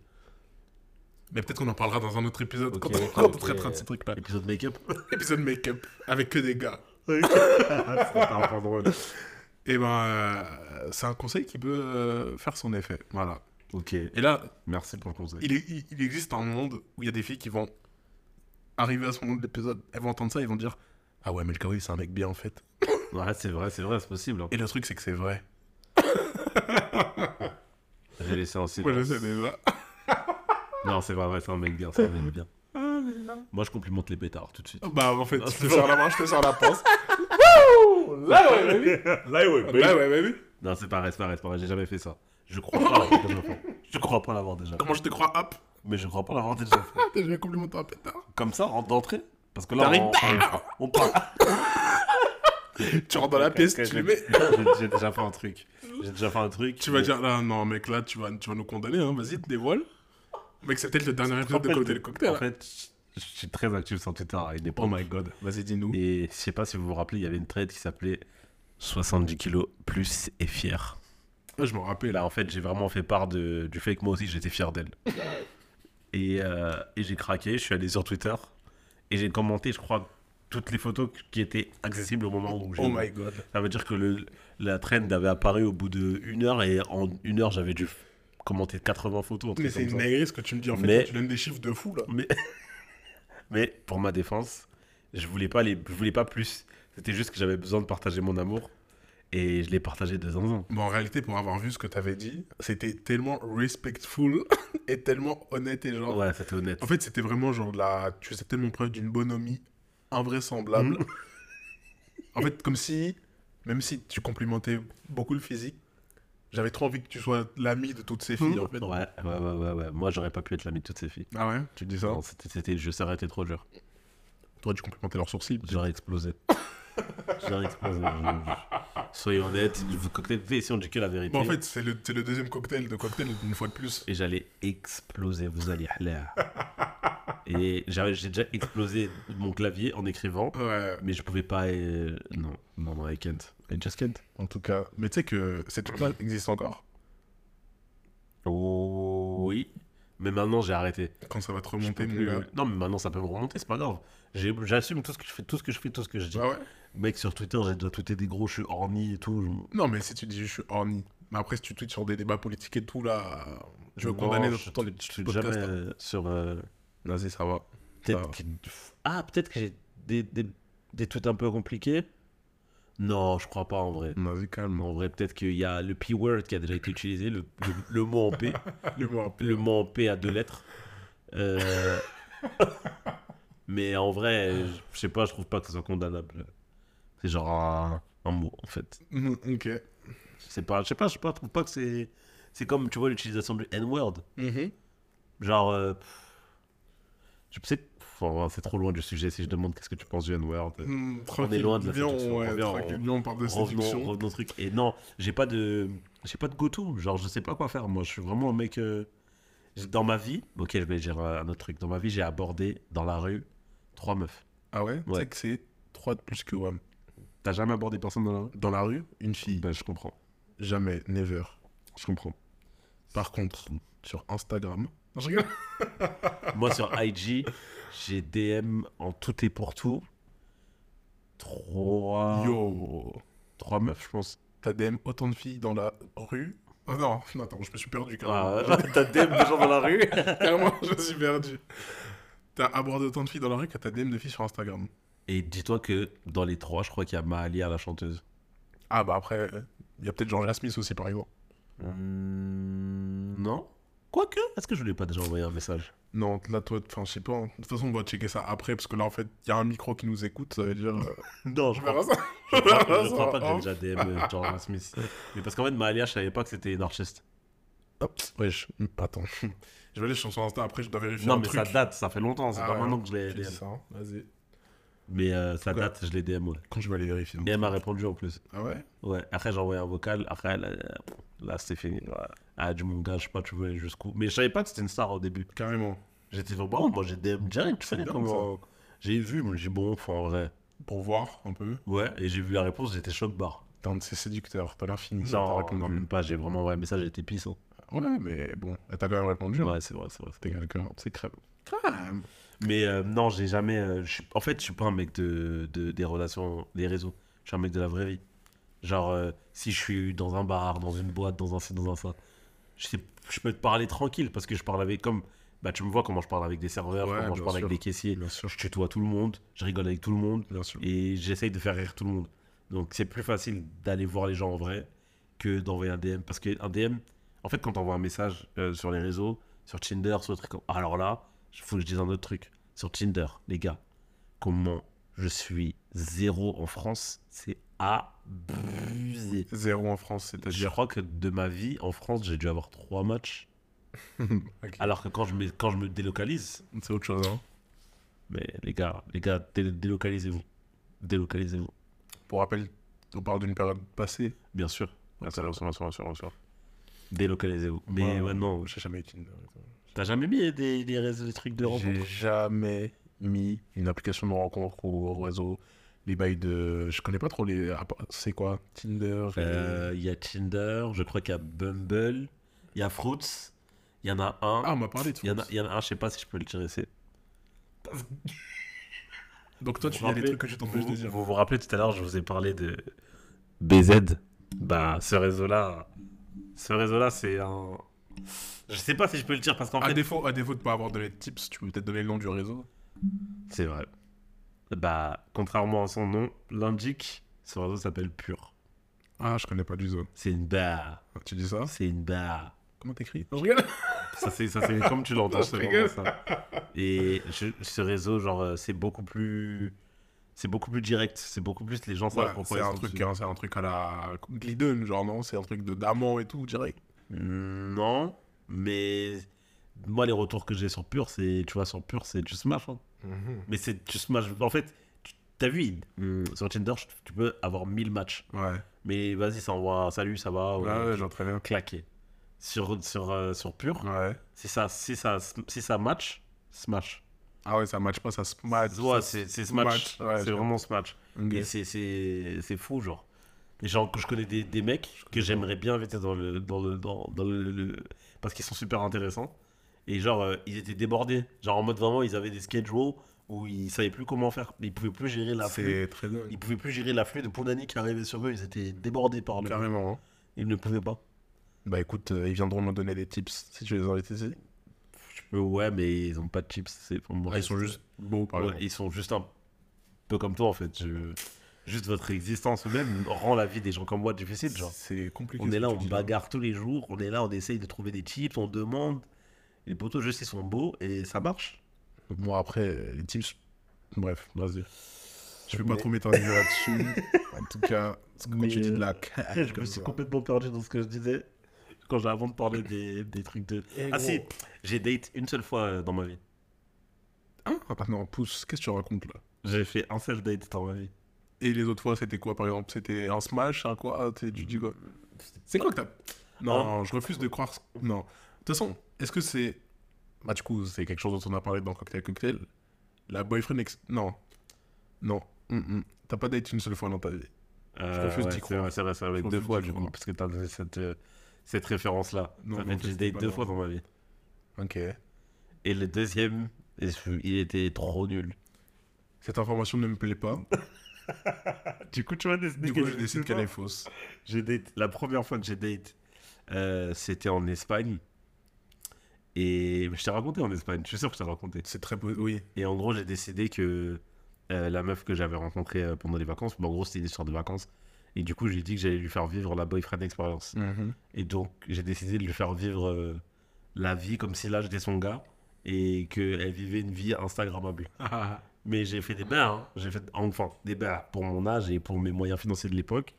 Mais peut-être qu'on en parlera dans un autre épisode quand, on traitera de ces trucs-là. Épisode make-up Épisode make-up avec que des gars. C'était un peu drôle. Et ben, euh, c'est un conseil qui peut euh, faire son effet. Voilà. Ok, Et là, merci pour le conseil. il, est- il- il existe un monde où il y a des filles qui vont arriver à ce moment de l'épisode, elles vont entendre ça, ils vont dire Ah ouais, mais le c'est un mec bien en fait. Ouais, c'est vrai, c'est vrai, c'est possible. hein. Et le truc, c'est que c'est vrai. J'ai laissé en Moi, silence. je sais déjà. Non, c'est pas vrai, c'est un mec bien, c'est un mec bien. Moi, je complimente les pétards tout de suite. Bah, en fait, Non, je te sors la main, je te sors la pince. Ouais, baby. Là, ouais, Là, ouais, baby. Non, c'est pas vrai, c'est pas vrai, c'est pas vrai, j'ai jamais fait ça. Je crois pas l'avoir déjà fait. Je crois pas l'avoir déjà fait. Comment je te crois Hop? Mais je crois pas l'avoir déjà fait. Je vais complimenter un pétard. Comme ça, en d'entrée? Parce que là, on, on, on parle. Tu rentres dans la pièce, tu le mets. j'ai- déjà fait un truc. J'ai déjà fait un truc. Tu vas dire, là, non, mec, là, tu vas, tu vas nous condamner, hein. Vas-y, te dévoile. Mec, c'est peut-être le dernier épisode de Cocktail. En hein. fait, je suis très actif sur Twitter à une Oh my god. Vas-y, dis-nous. Et je sais pas si vous vous rappelez, il y avait une trade qui s'appelait 70 kilos plus et fier. Ah, je me rappelle. Là, en fait, j'ai vraiment fait part de, du fait que moi aussi, j'étais fier d'elle. et euh, et j'ai craqué, je suis allé sur Twitter et j'ai commenté, je crois, toutes les photos qui étaient accessibles au moment où j'ai. Oh my god. Ça veut dire que le, la trend avait apparu au bout de une heure et en une heure, j'avais dû commenter 80 photos. Mais c'est une dinguerie ce que tu me dis en fait. Mais- Tu donnes des chiffres de fou là. Mais, mais pour ma défense, je voulais pas les, je voulais pas plus. C'était juste que j'avais besoin de partager mon amour et je l'ai partagé de zinzin. Bon, en réalité, pour avoir vu ce que t'avais dit, c'était tellement respectful et tellement honnête et genre. Ouais, c'était honnête. En fait, c'était vraiment genre de la. Tu faisais tellement preuve d'une bonhomie invraisemblable. Mhm. en fait, comme si, même si tu complimentais beaucoup le physique, j'avais trop envie que tu sois l'ami de toutes ces filles en fait. Ouais, ouais, ouais, ouais, ouais. Moi, j'aurais pas pu être l'ami de toutes ces filles. Ah ouais? Tu dis ça? Non, c'était, c'était, je serais été trop dur. Toi, tu complimentais leurs sourcils. J'aurais explosé. J'aurais explosé. Soyez honnête, vous cocktail si on dit que la vérité. Bon, en fait, c'est le, c'est le deuxième cocktail de cocktail une fois de plus. Et j'allais exploser, vous allez là. Et j'avais, j'ai déjà explosé mon clavier en écrivant, Ouais. mais je pouvais pas. euh, Non, non, non, I just can't. En tout cas, mais tu sais que cette truc-là existe encore? Oh, oui. Mais maintenant, j'ai arrêté. Quand ça va te remonter, mon plus- gars. Non, mais maintenant, ça peut me remonter, c'est pas grave. J'assume tout ce que je fais, tout ce que je fais, tout ce que je dis. Ah ouais? Mec, sur Twitter, j'ai déjà tweeté des gros, je suis orni et tout. je- Non, mais si tu dis je suis horny. Mais après, si tu tweets sur des débats politiques et tout, là, je veux Non, condamner je, dans les je tweete jamais hein. euh, sur. euh, Vas-y, ça va. peut-être Ça que- Ah, peut-être que j'ai des, des, des tweets un peu compliqués. Non, je crois pas en vrai. Vas-y, calme. En vrai, peut-être qu'il y a le P-word qui a déjà été utilisé, le, le, le mot en P. Le mot un peu. le mot en P à deux lettres. Euh, Mais en vrai, je sais pas, je trouve pas que ce soit condamnable. C'est genre un, un mot, en fait. Mm, Ok. C'est pas, je sais pas, je sais pas, je trouve pas que c'est. C'est comme, tu vois, l'utilisation du N-word. Mhm. Genre. euh, je sais. Enfin, c'est trop loin du sujet si je demande qu'est-ce que tu penses du N-word. Mm, On est loin de la séduction. ouais, On on- on parle de séduction. revenons truc. Et non, j'ai pas de. J'ai pas de go-to. Genre, je sais pas quoi faire. Moi, je suis vraiment un mec. euh, Dans ma vie. Ok, je vais dire un autre truc. Dans ma vie, j'ai abordé dans la rue trois meufs. Ah ouais, Tu Ouais. sais que c'est 3 de plus que WAM. T'as jamais abordé personne dans la rue? Dans la rue, une fille. Ben, je comprends. Jamais, never. Je comprends. Par contre, sur Instagram. Non, je rigole. Moi, sur IG, j'ai DM en tout et pour tout. Trois. Yo. Trois meufs, je pense. T'as DM autant de filles dans la rue? Oh non, non, attends, je me suis perdu carrément. Ah, t'as DM de gens dans la rue? Carrément, je me suis perdu. T'as abordé autant de filles dans la rue que t'as DM de filles sur Instagram. Et dis-toi que dans les trois, je crois qu'il y a Mahalia, la chanteuse. Ah bah après, il y a peut-être Jean Smith aussi par exemple. Hmm, non Quoique, est-ce que je lui ai pas déjà envoyé un message? Non, là toi, enfin je sais pas. hein. De toute façon, on va checker ça après parce que là en fait, il y a un micro qui nous écoute, ça veut dire. euh, Non, je verra ça. Je crois, je crois pas que j'ai déjà DM euh, Jordan Smith. Mais parce qu'en fait, Mahalia, je savais pas que c'était une artiste. Hop, wesh, attends. je vais aller sur son Insta après, je dois vérifier Non, un mais truc. ça date, ça fait longtemps. C'est Ah pas ouais, maintenant que je l'ai Tu dis DM. ça, hein. vas-y. Mais euh, ça Ouais. date, je l'ai DM, ouais. Quand je vais aller vérifier. Et elle m'a répondu en plus. Ah ouais? Ouais, après j'ai envoyé un vocal. Après, elle, là, c'était fini. Ouais. Ah, du mon gars, je sais pas, tu veux aller jusqu'où? Mais je savais pas que c'était une star au début. Carrément. J'étais genre, bon, moi j'ai DM direct, tu dingue, comment. J'ai vu, moi j'ai bon, faut en vrai. Pour voir un peu. Ouais, et j'ai vu la réponse, j'étais choc barre. T'es un de ces séducteurs, t'as l'air fini. t'as Non, répondu. même pas, j'ai vraiment envoyé un message, j'étais pissant. Ouais, mais bon, elle t'a quand même répondu. hein. Ouais, c'est vrai, c'est vrai. T'es quelqu'un. C'est crème. Même. Mais euh, non, j'ai jamais. euh, je suis- en fait, je suis pas un mec de, de- des relations, des réseaux. Je suis un mec de la vraie vie. Genre, euh, si je suis dans un bar, dans une boîte, dans un ci, dans un ça, je, sais, je peux te parler tranquille parce que je parle avec. Comme. Bah, tu me vois comment je parle avec des serveurs, Ouais, comment je bien parle sûr. avec des caissiers. Bien sûr. Je tutoie tout le monde, je rigole avec tout le monde Bien sûr. et j'essaye de faire rire tout le monde. Donc, c'est plus facile d'aller voir les gens en vrai que d'envoyer un DM. Parce qu'un DM, en fait, quand tu envoies un message euh, sur les réseaux, sur Tinder, sur des trucs comme. Alors là, il faut que je dise un autre truc. Sur Tinder, les gars, comment je suis zéro en France, c'est abusé. Zéro en France, Je c'est-à-dire. crois que de ma vie, en France, j'ai dû avoir trois matchs. Alors que quand je me, quand je me délocalise, C'est autre chose, hein. mais les gars, les gars, dé- délocalisez-vous. Délocalisez-vous. Pour rappel, on parle d'une période passée. Bien sûr. Bien sûr, bien sûr, bien sûr. Délocalisez-vous. Mais Moi, ouais, non, J'ai jamais eu Tinder. T'as jamais mis des, des, réseaux- des trucs de rencontre? J'ai jamais mis une application de rencontre ou réseau. Les bails de. Je connais pas trop les. ah, C'est quoi? Tinder et- Euh, Il y a Tinder, je crois qu'il y a Bumble, il y a Fruits, il y en a un. Ah, on m'a parlé de il Fruits. il y en a un, je sais pas si je peux le tirer. C'est... Donc toi, tu Vous dis les rappelez- trucs que je t'empêche de dire. vous vous rappelez tout à l'heure, je vous ai parlé de BZ. Bah, ce réseau-là, ce réseau-là, c'est un. Je sais pas si je peux le dire parce qu'en À fait. défaut, à défaut de pas avoir donné de tips, tu peux peut-être donner le nom du réseau. C'est vrai. Bah, contrairement à son nom, l'indique, ce réseau s'appelle Pure. Ah, je connais pas du tout. C'est une barre. Tu dis ça C'est une barre. Comment t'écris Je regarde. Ça, c'est, ça, c'est comme tu l'entends, c'est vraiment rigole. ça. Et je- ce réseau, genre, euh, c'est beaucoup plus. C'est beaucoup plus direct. C'est beaucoup plus les gens savent Ouais, pourquoi c'est ils un sont truc, dessus. hein, c'est un truc à la Glidden, genre non, c'est un truc de d'amant et tout direct. Non, mais moi, les retours que j'ai sur Pure, c'est. Tu vois, sur Pure, c'est tu smash. hein. Mais c'est tu smash. En fait, t'as vu, hum, sur Tinder, tu peux avoir 1000 matchs. Ouais. Mais vas-y, ça envoie salut, ça va. Ouais, ouais, très bien. claqué. Sur, sur, euh, sur Pure, Ouais. si ça, si, ça, si ça match, smash. Ah ouais, ça match pas, ça se match. Ouais, c'est smash. C'est vraiment smash. Ok. Et c'est fou, genre. Les gens que je connais des, des mecs que j'aimerais bien inviter dans le. Dans le, dans, dans le, le- parce qu'ils sont super intéressants. Et genre, euh, ils étaient débordés. Genre, en mode vraiment, ils avaient des schedules où ils savaient plus comment faire. Ils pouvaient plus gérer l'afflux. C'est très. Ils pouvaient plus gérer l'afflux de Pondani qui arrivait sur eux. Ils étaient débordés par le. Carrément. hein. Ils ne pouvaient pas. Bah écoute, euh, ils viendront me donner des tips si tu les invites ici. Euh, ouais, mais ils ont pas de chips. C'est pour moi. Ah, ils sont juste beaux, par Ouais, exemple. ils sont juste un peu comme toi en fait. Je- Juste votre existence même rend la vie des gens comme moi difficile. Genre, C'est compliqué. on est là, on bagarre tous les jours. On est là, on essaye de trouver des chips, on demande. Les poteaux juste ils sont beaux et ça marche. Moi, après, les tips. Bref, vas-y. Je vais pas trop m'éterniser là-dessus. en tout cas, quand Mais, tu dis de la je me suis complètement perdu dans ce que je disais quand j'ai avant de parler des, des trucs de. Eh, ah gros. si, j'ai date une seule fois euh, dans ma vie. Ah, non, pousse, qu'est-ce que tu racontes là? J'ai fait un seul date dans ma vie. Et les autres fois, c'était quoi par exemple? C'était un smash, un quoi? Tu dis quoi C'est quoi que t'as? Non, je refuse de croire. Non. De toute façon, est-ce que c'est. Bah, du coup, c'est quelque chose dont on a parlé dans Cocktail Cocktail. La boyfriend. Ex... Non. Non. Mm, mm. T'as pas date une seule fois dans ta vie. Euh, refuse ouais, d'y c'est croire. c'est vrai, c'est vrai, Je deux fois du coup, parce que t'as cette, euh, cette référence-là. Non, fait, j'ai date deux fois dans ma vie. Ok. Et le deuxième, il était trop nul. Cette information ne me plaît pas. Du coup, tu décider Du coup, je décide qu'elle est fausse. J'ai date. La première fois que j'ai date, euh, c'était en Espagne. Et je t'ai raconté en Espagne, je suis sûr que je t'ai raconté. C'est très. po- Oui. Et en gros, j'ai décidé que euh, la meuf que j'avais rencontrée euh, pendant les vacances, mais en gros, c'était une histoire de vacances. Et du coup, j'ai dit que j'allais lui faire vivre la boyfriend experience. Mhm. Et donc, j'ai décidé de lui faire vivre euh, la vie comme si là, j'étais son gars. Et qu'elle vivait une vie Instagrammable. Mais j'ai fait des bains, hein. j'ai fait enfin des bains pour mon âge et pour mes moyens financiers de l'époque.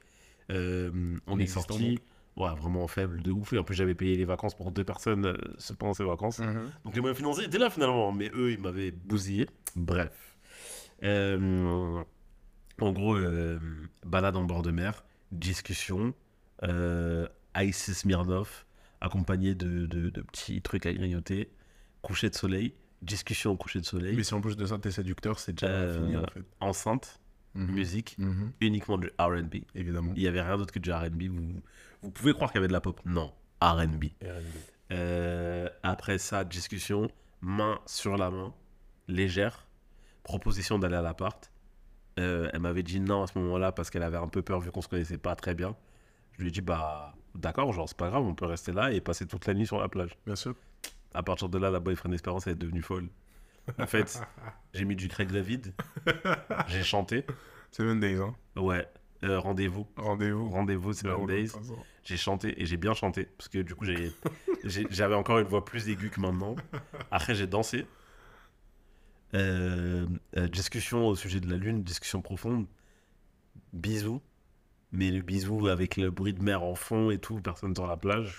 Euh, on est sorti, ouais, vraiment faible de ouf. Et en plus, j'avais payé les vacances pour deux personnes euh, pendant ces vacances. Mhm. Donc les moyens financiers étaient là finalement, mais eux, ils m'avaient bousillé. Bref. Euh, en gros, euh, balade en bord de mer, discussion, euh, Ice Smirnoff, accompagné de, de- de petits trucs à grignoter, coucher de soleil, discussion au coucher de soleil, Mais si en plus de ça, t'es séducteur, c'est déjà Euh, fini en fait. enceinte, Mhm. musique, Mhm. uniquement du RB. Évidemment. Il n'y avait rien d'autre que du RB. Vous, vous pouvez croire qu'il y avait de la pop. Non, RB. Euh, après ça, discussion, main sur la main, légère, proposition d'aller à l'appart. Euh, elle m'avait dit non à ce moment-là parce qu'elle avait un peu peur vu qu'on se connaissait pas très bien. Je lui ai dit bah d'accord, genre c'est pas grave, on peut rester là et passer toute la nuit sur la plage. Bien sûr. À partir de là, la boyfriend Espérance elle est devenue folle. En fait, j'ai mis du Craig David, j'ai chanté. Seven Days, hein. Ouais, euh, rendez-vous. Rendez-vous. Rendez-vous, Seven Days. J'ai chanté et j'ai bien chanté parce que du coup j'avais encore une voix plus aiguë que maintenant. Après j'ai dansé. Euh, euh, discussion au sujet de la lune, discussion profonde. Bisous. Mais le bisou avec le bruit de mer en fond et tout, personne sur la plage.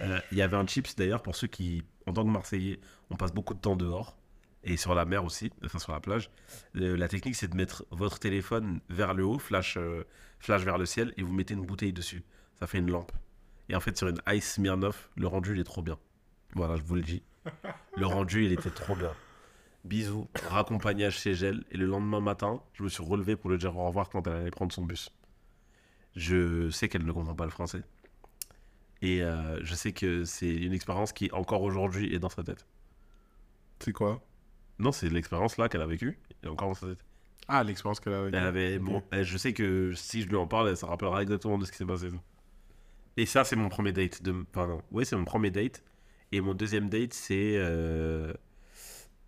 Euh, Il y avait un chips d'ailleurs pour ceux qui, en tant que Marseillais, on passe beaucoup de temps dehors et sur la mer aussi, enfin sur la plage. Euh, la technique c'est de mettre votre téléphone vers le haut, flash, euh, flash vers le ciel et vous mettez une bouteille dessus. Ça fait une lampe. Et en fait sur une Ice Smirnoff, le rendu il est trop bien. Voilà, je vous le dis. Le rendu il était trop bien. Bisous, raccompagnage chez Gel. Et le lendemain matin, je me suis relevé pour lui dire au revoir quand elle allait prendre son bus. Je sais qu'elle ne comprend pas le français. Et euh, je sais que c'est une expérience qui, encore aujourd'hui, est dans sa tête. C'est quoi? Non, c'est l'expérience là qu'elle a vécue. Et encore dans sa tête. Ah, l'expérience qu'elle a avec. Elle avait, Ok. bon, elle- je sais que si je lui en parle, elle se rappellera exactement de ce qui s'est passé. Et ça, c'est mon premier date. De, pardon. Oui, c'est mon premier date. Et mon deuxième date, c'est euh,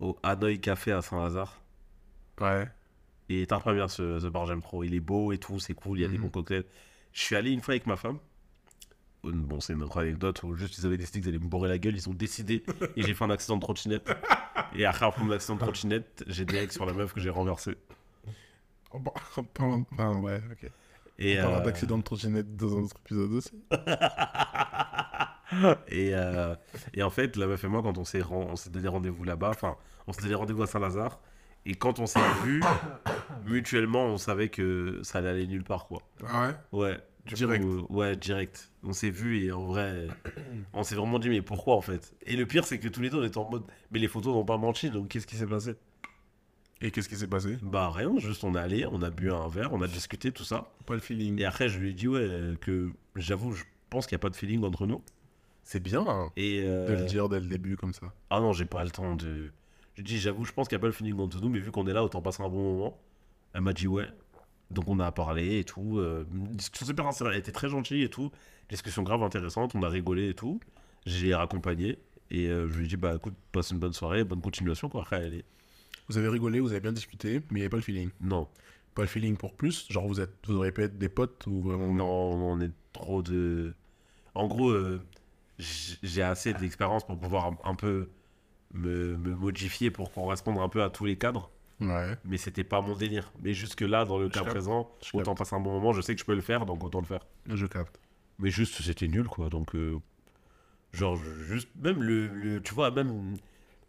au Hanoï Café à Saint-Lazare. Ouais. Et t'as première ce, ce bar, j'aime trop. Il est beau et tout, c'est cool, il y a des Mhm. bons cocktails. Je suis allé une fois avec ma femme. Bon, c'est une autre anecdote où juste ils avaient décidé qu'ils allaient me bourrer la gueule, ils ont décidé et j'ai fait un accident de trottinette. Et après, après mon accident de trottinette, j'ai direct sur la meuf que j'ai renversée. Enfin, ouais, ok. Et, On parlera euh, d'accident de trottinette dans un autre épisode aussi. et, euh, et en fait, la meuf et moi, quand on s'est ren- on s'est donné rendez-vous là-bas, enfin, on s'est donné rendez-vous à Saint-Lazare. Et quand on s'est vus, mutuellement, on savait que ça allait aller nulle part, quoi. Ah ouais? Ouais. Du Direct. coup, ouais, direct. On s'est vus et en vrai, on s'est vraiment dit, mais pourquoi en fait? Et le pire, c'est que tous les deux, on était en mode, mais les photos n'ont pas menti, donc qu'est-ce qui s'est passé? Et qu'est-ce qui s'est passé? Bah rien, juste on est allé, on a bu un verre, on a discuté, tout ça. Pas le feeling. Et après, je lui ai dit, ouais, que j'avoue, je pense qu'il n'y a pas de feeling entre nous. C'est bien hein, Et. euh, de le dire dès le début comme ça. Ah non, j'ai pas le temps de. Je dis, j'avoue, je pense qu'il n'y a pas le feeling entre nous, mais vu qu'on est là, autant passer un bon moment. Elle m'a dit, ouais. Donc on a parlé et tout. euh, une discussion super sincère. Elle était très gentille et tout. Discussion grave intéressante. On a rigolé et tout. J'ai raccompagné. Et euh, je lui ai dit, bah écoute, passe une bonne soirée, bonne continuation. Quoi. Après, est. Vous avez rigolé, vous avez bien discuté, mais il n'y avait pas le feeling. Non, Pas le feeling pour plus Genre, vous, êtes, vous auriez pu être des potes ou vraiment. non, on est trop de. En gros, euh, j'ai assez d'expérience pour pouvoir un, un peu me, me modifier pour correspondre un peu à tous les cadres. Ouais. mais c'était pas mon délire. Mais jusque là, dans le Je cas capte, présent, je autant passer un bon moment, je sais que je peux le faire, donc autant le faire. Je capte. Mais juste, c'était nul, quoi. Donc, euh, genre, juste, même le, le- tu vois, même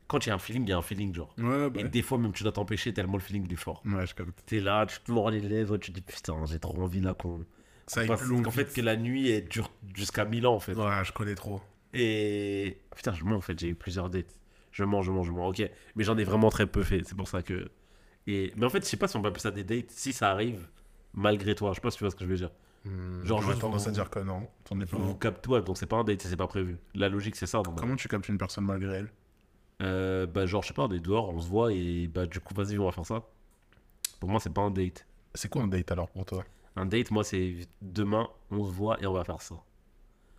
quand il y a un feeling, il y a un feeling, genre. Ouais, bah. Et des fois, même, tu dois t'empêcher tellement le feeling est fort. Ouais, je capte. T'es là, tu te mords les lèvres, tu te dis, putain, j'ai trop envie là qu'on. Ça Parce plus loin. qu'en fait, que la nuit, elle dure jusqu'à 1000 ans, en fait. Ouais, je connais trop. Et. Putain, je mens, en fait, j'ai eu plusieurs dates. Je mens, je mens, je mens, ok. Mais j'en ai vraiment très peu fait, c'est pour ça que. Et... Mais en fait, je sais pas si on peut appeler ça des dates, si ça arrive, malgré toi. Je sais pas si tu vois ce que je veux dire. Hmm, Genre, juste tendance vous- à dire que non. T'en es pas. Vous captez, ouais, donc c'est pas un date, c'est pas prévu. La logique, c'est ça. donc, Comment tu captes une personne malgré elle? Euh, bah, genre, je sais pas, on est dehors, on se voit et bah, du coup, vas-y, on va faire ça. Pour moi, c'est pas un date. C'est quoi un date alors pour toi? Un date, moi, c'est demain, on se voit et on va faire ça.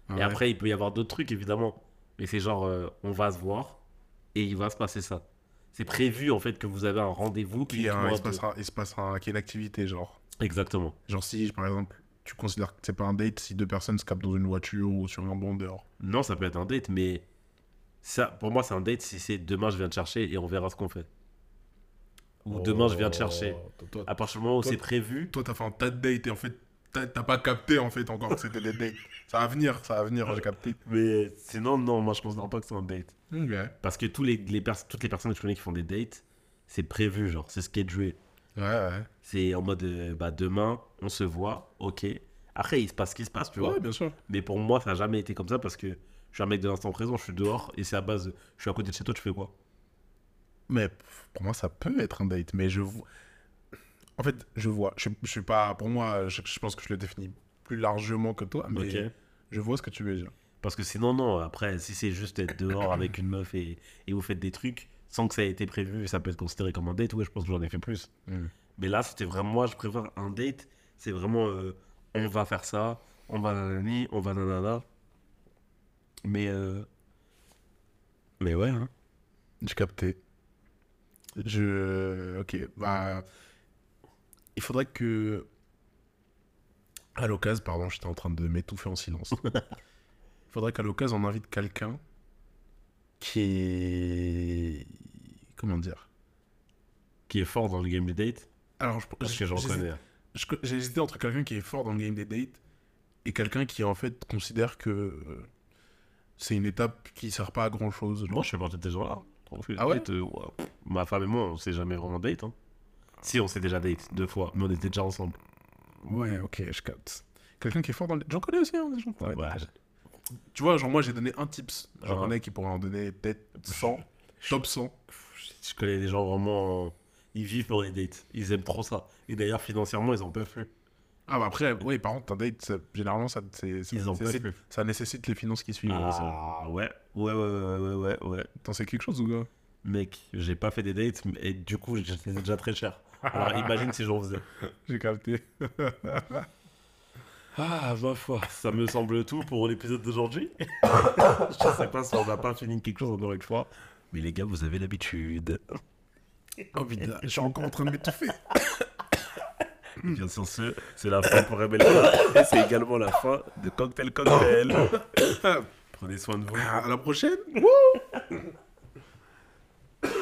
Ah Et ouais. après, il peut y avoir d'autres trucs, évidemment. Mais c'est genre, euh, on va se voir et il va se passer ça. C'est prévu, en fait, que vous avez un rendez-vous. Un- uniquement il, à se passera, il se passera une activité, genre. Exactement. Genre, si par exemple, tu considères que c'est pas un date si deux personnes se captent dans une voiture ou sur un banc dehors. Non, ça peut être un date, mais ça, pour moi, c'est un date si c'est demain, je viens te chercher et on verra ce qu'on fait. Ou demain, je viens te chercher. Oh, Toi, À partir du moment où c'est prévu, toi, t'as fait un tas de dates et en fait, t'as pas capté en fait encore que c'était des dates. Ça va venir, ça va venir, j'ai capté. mais sinon, non, moi, je considère pas que c'est un date. Parce que tous les, les pers- toutes les personnes que je connais qui font des dates, c'est prévu, genre, c'est schedulé. Ouais, ouais. C'est en mode, euh, bah, demain, on se voit, ok. Après, il se passe ce qui se passe, tu vois. Ouais, bien sûr. Mais pour moi, ça n'a jamais été comme ça parce que je suis un mec de l'instant présent, je suis dehors et c'est à base, je suis à côté de chez toi, tu fais quoi? Mais pour moi, ça peut être un date, mais je vois. En fait, je vois. Je, je suis pas. Pour moi, je, je pense que je le définis plus largement que toi, mais je vois ce que tu veux dire. Parce que sinon, non, après, si c'est juste être dehors avec une meuf et, et vous faites des trucs sans que ça ait été prévu, ça peut être considéré comme un date, ouais, je pense que j'en ai fait plus. Mm. Mais là, c'était vraiment, moi, je préfère un date, c'est vraiment, euh, on va faire ça, on va nanani, on va nanana. Mais, euh... mais ouais, hein. J'ai capté. Je. Ok. Bah. Il faudrait que. À l'occasion, pardon, j'étais en train de m'étouffer en silence. Il faudrait qu'à l'occasion, on invite quelqu'un qui est. Comment dire Qui est fort dans le game des dates, Alors, je, parce que j'en connais. J'ai hésité entre quelqu'un qui est fort dans le game des dates et quelqu'un qui, en fait, considère que euh, c'est une étape qui sert pas à grand chose. Moi, je fais partie de ces gens-là. Ah euh, ouais. Ma femme et moi, on s'est jamais vraiment date. Hein. Si, on s'est déjà date deux fois, mais on était déjà ensemble. Ouais, ok, je capte. Quelqu'un qui est fort dans le. J'en connais aussi, hein, des gens. Ouais. Tu vois, genre, moi, j'ai donné un tips. J'en Ah. connais qui pourraient en donner peut-être 100. Top 100. Je connais des gens vraiment. euh, Ils vivent pour les dates. Ils aiment trop ça. Et d'ailleurs, financièrement, ils en peuvent plus. Ah, bah après, oui, par contre, un date, ça- généralement, ça, c'est- c'est- Ils en c'est- peuvent c'est- plus. ça nécessite les finances qui suivent. ouais, ça. Ah, ouais. Ouais, ouais, ouais, ouais, ouais, ouais. T'en sais quelque chose ou quoi? Mec, j'ai pas fait des dates, et du coup, c'était déjà très cher. Alors imagine si j'en faisais. J'ai capté. Ah, ma foi, ça me semble tout pour l'épisode d'aujourd'hui. je sais pas si on n'a pas fini quelque chose encore une fois. Mais les gars, vous avez l'habitude. Oh putain, je suis encore en train de m'étouffer. Bien sûr, ce, c'est la fin pour Rebecca. Et c'est également la fin de Cocktail Cocktail. Prenez soin de vous. À la prochaine.